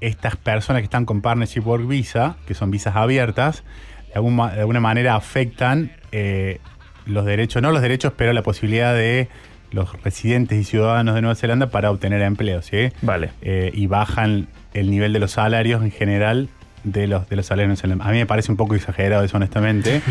estas personas que están con Partnership Work Visa, que son visas abiertas, de, algún ma- de alguna manera afectan eh, los derechos, no los derechos, pero la posibilidad de los residentes y ciudadanos de Nueva Zelanda para obtener empleo, ¿sí? Vale. Eh, y bajan el nivel de los salarios en general de los, de los salarios. en el- A mí me parece un poco exagerado eso, honestamente. [LAUGHS]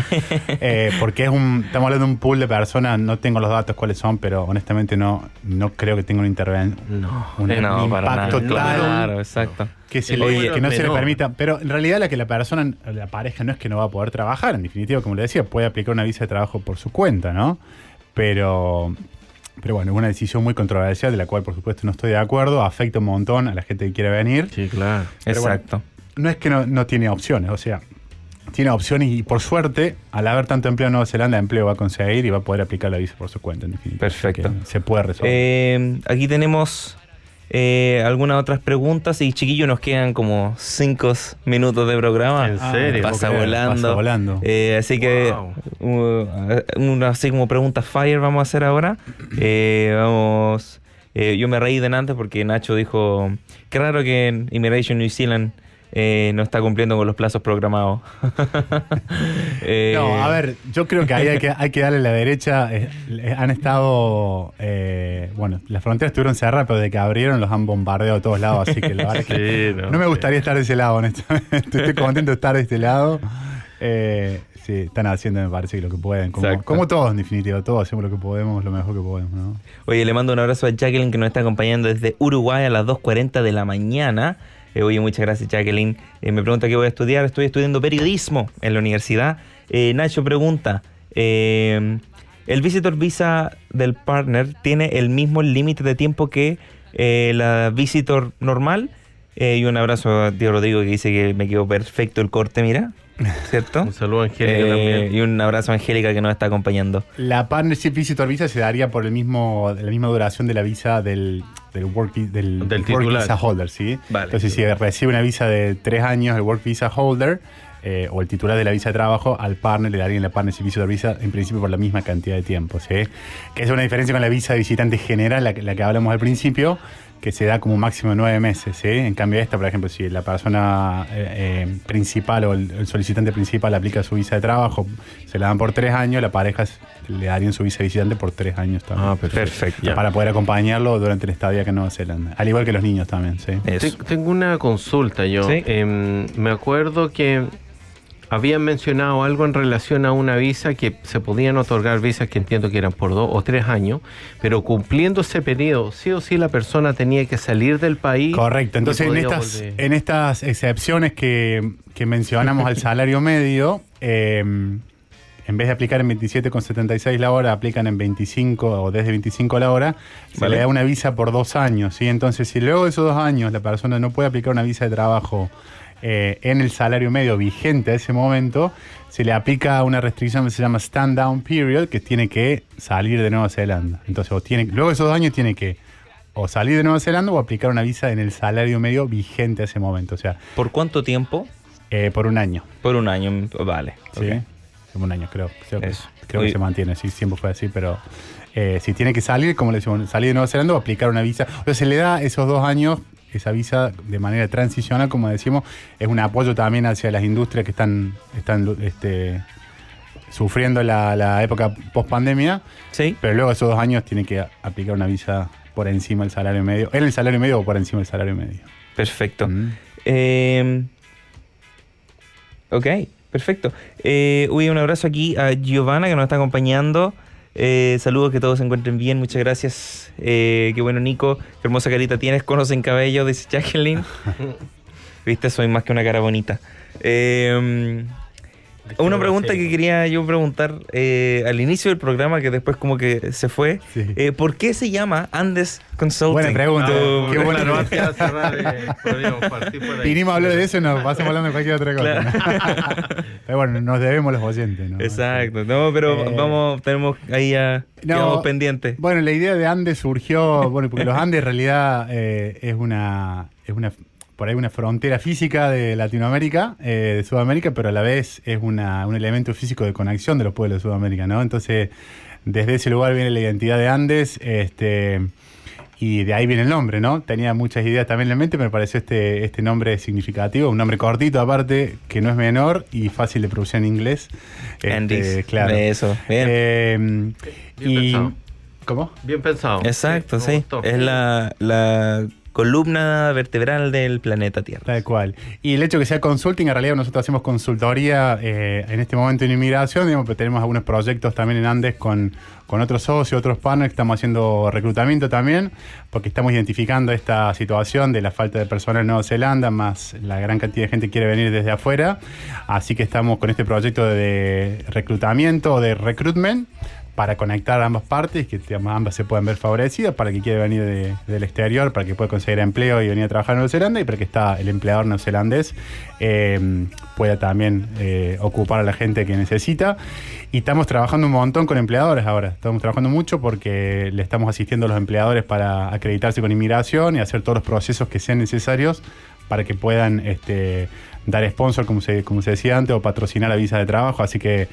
Eh, porque es un, estamos hablando de un pool de personas, no tengo los datos cuáles son, pero honestamente no, no creo que tenga una intervención. No. Un, no, un para nada. impacto tal Claro, exacto. que, se le- que no se le permita. Pero en realidad la que la persona, la pareja no es que no va a poder trabajar, en definitiva, como le decía, puede aplicar una visa de trabajo por su cuenta, ¿no? Pero, pero bueno, es una decisión muy controversial de la cual por supuesto no estoy de acuerdo, afecta un montón a la gente que quiere venir. Sí, claro. Pero bueno, Exacto. No es que no, no tiene opciones, o sea, tiene opciones y por suerte, al haber tanto empleo en Nueva Zelanda, empleo va a conseguir y va a poder aplicar la visa por su cuenta, en definitiva. Perfecto. Se puede resolver. Eh, aquí tenemos eh, algunas otras preguntas y chiquillos nos quedan como cinco minutos de programa. ¿En serio? Pasa volando. Pasa volando. Eh, así que Wow. uh, una, así como preguntas fire vamos a hacer ahora. Eh, vamos. eh, yo me reí de antes porque Nacho dijo qué raro que en Immigration New Zealand eh, no está cumpliendo con los plazos programados. [LAUGHS] Eh, No, a ver, yo creo que ahí hay que, hay que darle la derecha. eh, han estado, eh, bueno, las fronteras estuvieron cerradas, pero de que abrieron los han bombardeado de todos lados, así que la verdad [LAUGHS] es que Sí, no, no me sí. gustaría estar de ese lado, honestamente. Estoy contento de estar de este lado. Eh, sí, están haciendo, me parece, lo que pueden. Como, todos, en definitiva, todos hacemos lo que podemos, lo mejor que podemos, ¿no? Oye, le mando un abrazo a Jacqueline que nos está acompañando desde Uruguay a las 2.40 de la mañana. Eh, oye, muchas gracias Jacqueline. Eh, me pregunta qué voy a estudiar. Estoy estudiando periodismo en la universidad. Eh, Nacho pregunta, ¿el Visitor Visa del partner tiene el mismo límite de tiempo que eh, la Visitor normal? Eh, y un abrazo a Tío Rodrigo que dice que me quedó perfecto el corte, mira. [LAUGHS] ¿Cierto? Un saludo a Angélica Eh, también. y un abrazo a Angélica que nos está acompañando. La Partnership Visitor Visa se daría por el mismo, la misma duración de la visa del, del Work, vi- del, Del Work titular. Visa Holder, ¿sí? Vale. Entonces, si recibe una visa de tres años, el Work Visa Holder, eh, o el titular de la visa de trabajo, al partner le darían la Partnership Visitor Visa, en principio por la misma cantidad de tiempo, ¿sí? Que es una diferencia con la visa de visitante general, la que, la que hablamos al principio, que se da como máximo de nueve meses, ¿sí? En cambio esta, por ejemplo, si la persona eh, eh, principal o el, el solicitante principal aplica su visa de trabajo, se la dan por tres años, la pareja le darían su visa de visitante por tres años también. Ah, perfecto. Perfecto. Para poder acompañarlo durante la estadía que en Nueva Zelanda. Al igual que los niños también, ¿sí? Tengo una consulta yo. Sí. Em, me acuerdo que habían mencionado algo en relación a una visa que se podían otorgar visas que entiendo que eran por dos o tres años, pero cumpliendo ese periodo, sí o sí la persona tenía que salir del país. Correcto. Entonces, en estas, volver. en estas excepciones que, que mencionamos al salario medio, eh, en vez de aplicar en 27,76 la hora, aplican en 25 o desde 25 la hora, se Vale. le da una visa por dos años. ¿sí? Entonces, si luego de esos dos años la persona no puede aplicar una visa de trabajo eh, en el salario medio vigente a ese momento, se le aplica una restricción que se llama stand down period, que tiene que salir de Nueva Zelanda. Entonces, o tiene, luego de esos dos años tiene que o salir de Nueva Zelanda o aplicar una visa en el salario medio vigente a ese momento, o sea, ¿Por cuánto tiempo? eh, por un año. Por un año, vale. ¿sí? un año, creo. Creo, que se mantiene, sí, siempre fue así, pero eh, si tiene que salir, como le decimos, salir de Nueva Zelanda o aplicar una visa. O sea, se le da esos dos años, esa visa de manera transicional, como decimos, es un apoyo también hacia las industrias que están, están este, sufriendo la, la época post pandemia, Sí. pero luego esos dos años tiene que aplicar una visa por encima del salario medio, en el salario medio o por encima del salario medio. Perfecto. Mm. Eh, ok, perfecto. Eh, uy, un abrazo aquí a Giovanna que nos está acompañando. Eh, saludos, que todos se encuentren bien. Muchas gracias. Eh, qué bueno, Nico. Qué hermosa carita tienes. Conos en cabello, dice Jacqueline. [LAUGHS] Viste, soy más que una cara bonita. Eh, una pregunta que quería yo preguntar eh, al inicio del programa, que después como que se fue. Sí. Eh, ¿Por qué se llama Andes Consulting? Buena pregunta. Tu- Qué buena [LAUGHS] de cerrar. Vinimos a hablar de eso y nos pasamos hablando de cualquier otra cosa. [LAUGHS] pero bueno, nos debemos los oyentes, ¿no? Exacto, no, pero Eh, vamos, tenemos ahí a No, quedamos pendientes. Bueno, la idea de Andes surgió, bueno, porque los Andes en realidad es una, es una, por ahí una frontera física de Latinoamérica, eh, de Sudamérica, pero a la vez es una, un elemento físico de conexión de los pueblos de Sudamérica, ¿no? Entonces, desde ese lugar viene la identidad de Andes, este, y de ahí viene el nombre, ¿no? Tenía muchas ideas también en mente, pero me pareció este, este nombre significativo, un nombre cortito aparte, que no es menor y fácil de pronunciar en inglés. Este, Andes, claro. eso, bien. Eh, Bien y, pensado. ¿Cómo? Bien pensado. Exacto, sí. gustó. Es la, la columna vertebral del planeta Tierra. Tal cual. Y el hecho que sea consulting, en realidad nosotros hacemos consultoría eh, en este momento en inmigración, digamos, pero tenemos algunos proyectos también en Andes con, con otros socios, otros partners, estamos haciendo reclutamiento también, porque estamos identificando esta situación de la falta de personal en Nueva Zelanda, más la gran cantidad de gente que quiere venir desde afuera. Así que estamos con este proyecto de reclutamiento de recruitment para conectar ambas partes, que ambas se puedan ver favorecidas, para que quiere venir de- del exterior, para que pueda conseguir empleo y venir a trabajar en Nueva Zelanda, y para que está el empleador neozelandés eh, pueda también eh, ocupar a la gente que necesita. Y estamos trabajando un montón con empleadores ahora. Estamos trabajando mucho porque le estamos asistiendo a los empleadores para acreditarse con inmigración y hacer todos los procesos que sean necesarios para que puedan este, dar sponsor, como se, como se decía antes, o patrocinar la visa de trabajo. Así que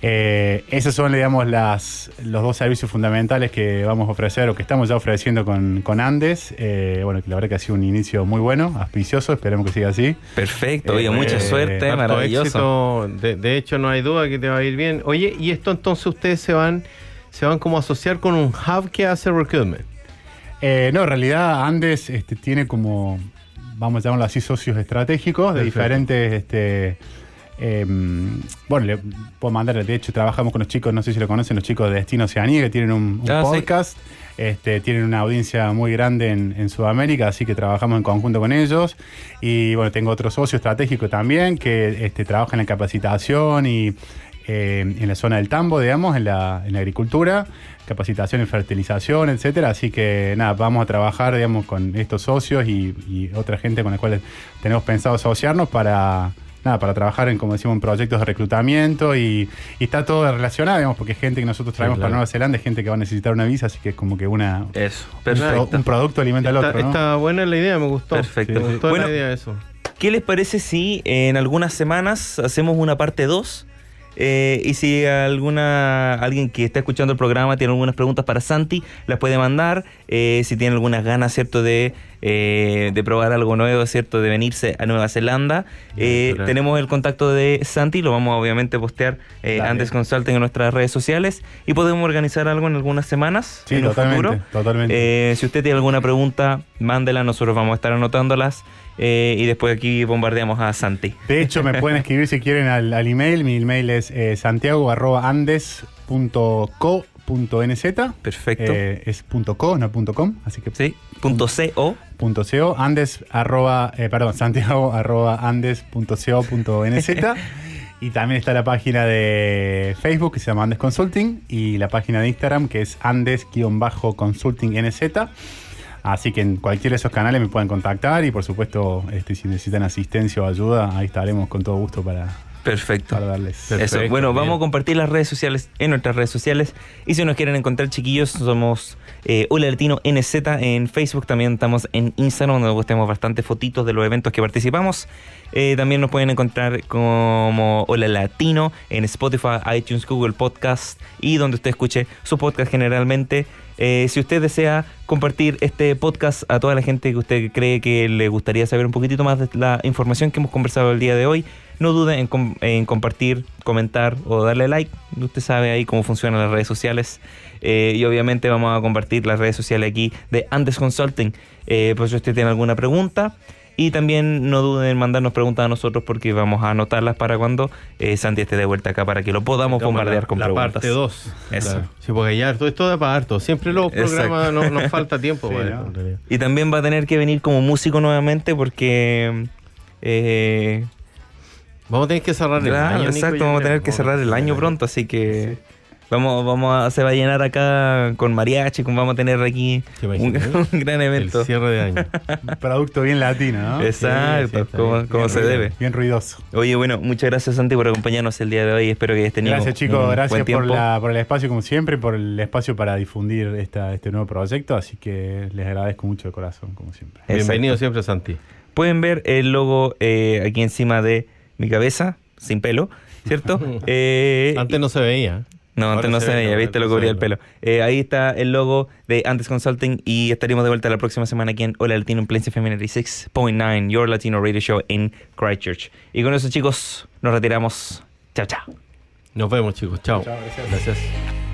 eh, esos son, digamos, las, los dos servicios fundamentales que vamos a ofrecer o que estamos ya ofreciendo con, con Andes. Eh, bueno, que la verdad que ha sido un inicio muy bueno, auspicioso, esperemos que siga así. Perfecto, oye, Eh, mucha eh, suerte, maravilloso. éxito. De, de hecho, no hay duda que te va a ir bien. Oye, y esto entonces ustedes se van, se van como a asociar con un hub que hace recruitment. Eh, no, en realidad Andes este, tiene como, vamos a llamarlo así, socios estratégicos de Perfecto. diferentes... Este, em, bueno, le puedo mandar, de hecho trabajamos con los chicos, no sé si lo conocen, los chicos de Destino Oceanía, que tienen un, un Ah, sí. podcast, este, tienen una audiencia muy grande en, en Sudamérica, así que trabajamos en conjunto con ellos. Y bueno, tengo otro socio estratégico también que este, trabaja en la capacitación y eh, en la zona del tambo, digamos, en la, en la agricultura, capacitación en fertilización, etcétera. Así que nada, vamos a trabajar, digamos, con estos socios y, y otra gente con la cual tenemos pensado asociarnos para nada, para trabajar en, como decimos, en proyectos de reclutamiento y, y está todo relacionado, digamos, porque es gente que nosotros traemos claro. para Nueva Zelanda, es gente que va a necesitar una visa, así que es como que una Eso, un, pro- un producto alimenta al Está, otro, ¿no? está buena la idea, me gustó. Perfecto. Me gustó Bueno, la idea eso. ¿Qué les parece si en algunas semanas hacemos una parte 2? Eh, y si alguna alguien que está escuchando el programa tiene algunas preguntas para Santi, las puede mandar. Eh, si tiene algunas ganas, ¿cierto?, de, eh, de probar algo nuevo, ¿cierto?, de venirse a Nueva Zelanda. Eh, claro. tenemos el contacto de Santi, lo vamos a obviamente postear eh, Dale. antes Consulting en nuestras redes sociales y podemos organizar algo en algunas semanas. Sí, en un totalmente, futuro. totalmente. Si usted tiene alguna pregunta, mándela, nosotros vamos a estar anotándolas eh, y después aquí bombardeamos a Santi. De hecho, me pueden escribir si quieren al, al email. Mi email es eh, santiago.andes.co.nz. Perfecto. Eh, es punto .co, no punto .com, así que Sí, punto CO. punto .co, andes arroba, eh, perdón, santiago arroba andes.co.nz. [LAUGHS] y también está la página de Facebook que se llama Andes Consulting y la página de Instagram que es andes-consulting.nz. Así que en cualquiera de esos canales me pueden contactar y por supuesto este, si necesitan asistencia o ayuda, ahí estaremos con todo gusto para, Perfecto. para darles. Perfecto, Eso. Bueno, bien. vamos a compartir las redes sociales en nuestras redes sociales. Y si nos quieren encontrar, chiquillos, somos eh, Hola Latino NZ en Facebook. También estamos en Instagram, donde postemos bastantes fotitos de los eventos que participamos. Eh, también nos pueden encontrar como Hola Latino en Spotify, iTunes, Google Podcast y donde usted escuche su podcast generalmente. Eh, si usted desea compartir este podcast a toda la gente que usted cree que le gustaría saber un poquitito más de la información que hemos conversado el día de hoy, no dude en, com- en compartir, comentar o darle like. Usted sabe ahí cómo funcionan las redes sociales. Eh, y obviamente vamos a compartir las redes sociales aquí de Andes Consulting. Eh, por si usted tiene alguna pregunta. Y también no duden en mandarnos preguntas a nosotros porque vamos a anotarlas para cuando eh, Santi esté de vuelta acá para que lo podamos Toma bombardear la, con la preguntas. parte 2. Eso. Sí, porque ya todo esto da para harto. Siempre los programas no, nos [LAUGHS] falta tiempo. Sí, para esto. Y también va a tener que venir como músico nuevamente porque... eh, Vamos a tener que cerrar el Claro, año. Exacto, vamos a tener que cerrar el año pronto, así que vamos, vamos a, se va a llenar acá con mariachi, con, vamos a tener aquí ¿Te un, [LAUGHS] gran El evento. cierre de año. Un [LAUGHS] producto bien latino, ¿no? Exacto, Sí, sí, está como, bien, como Bien se ruido- debe. Bien ruidoso. Oye, bueno, muchas gracias Santi por acompañarnos el día de hoy. Espero que hayas tenido Gracias chicos, un gracias buen por, la, por el espacio como siempre, por el espacio para difundir esta, este nuevo proyecto, así que les agradezco mucho de corazón como siempre. Exacto. Bienvenido siempre, Santi. Pueden ver el logo eh, aquí encima de mi cabeza, sin pelo, ¿cierto? [LAUGHS] Eh, Antes no se veía. No, Ahora antes no se ve, veía, viste, lo cubría el pelo. Eh, ahí está el logo de Antes Consulting y estaremos de vuelta la próxima semana aquí en Hola Latino en Plains FM 96.9, Your Latino Radio Show en Christchurch. Y con eso, chicos, nos retiramos. Chao, chao. Nos vemos, chicos. Chao. Chao, gracias. Gracias.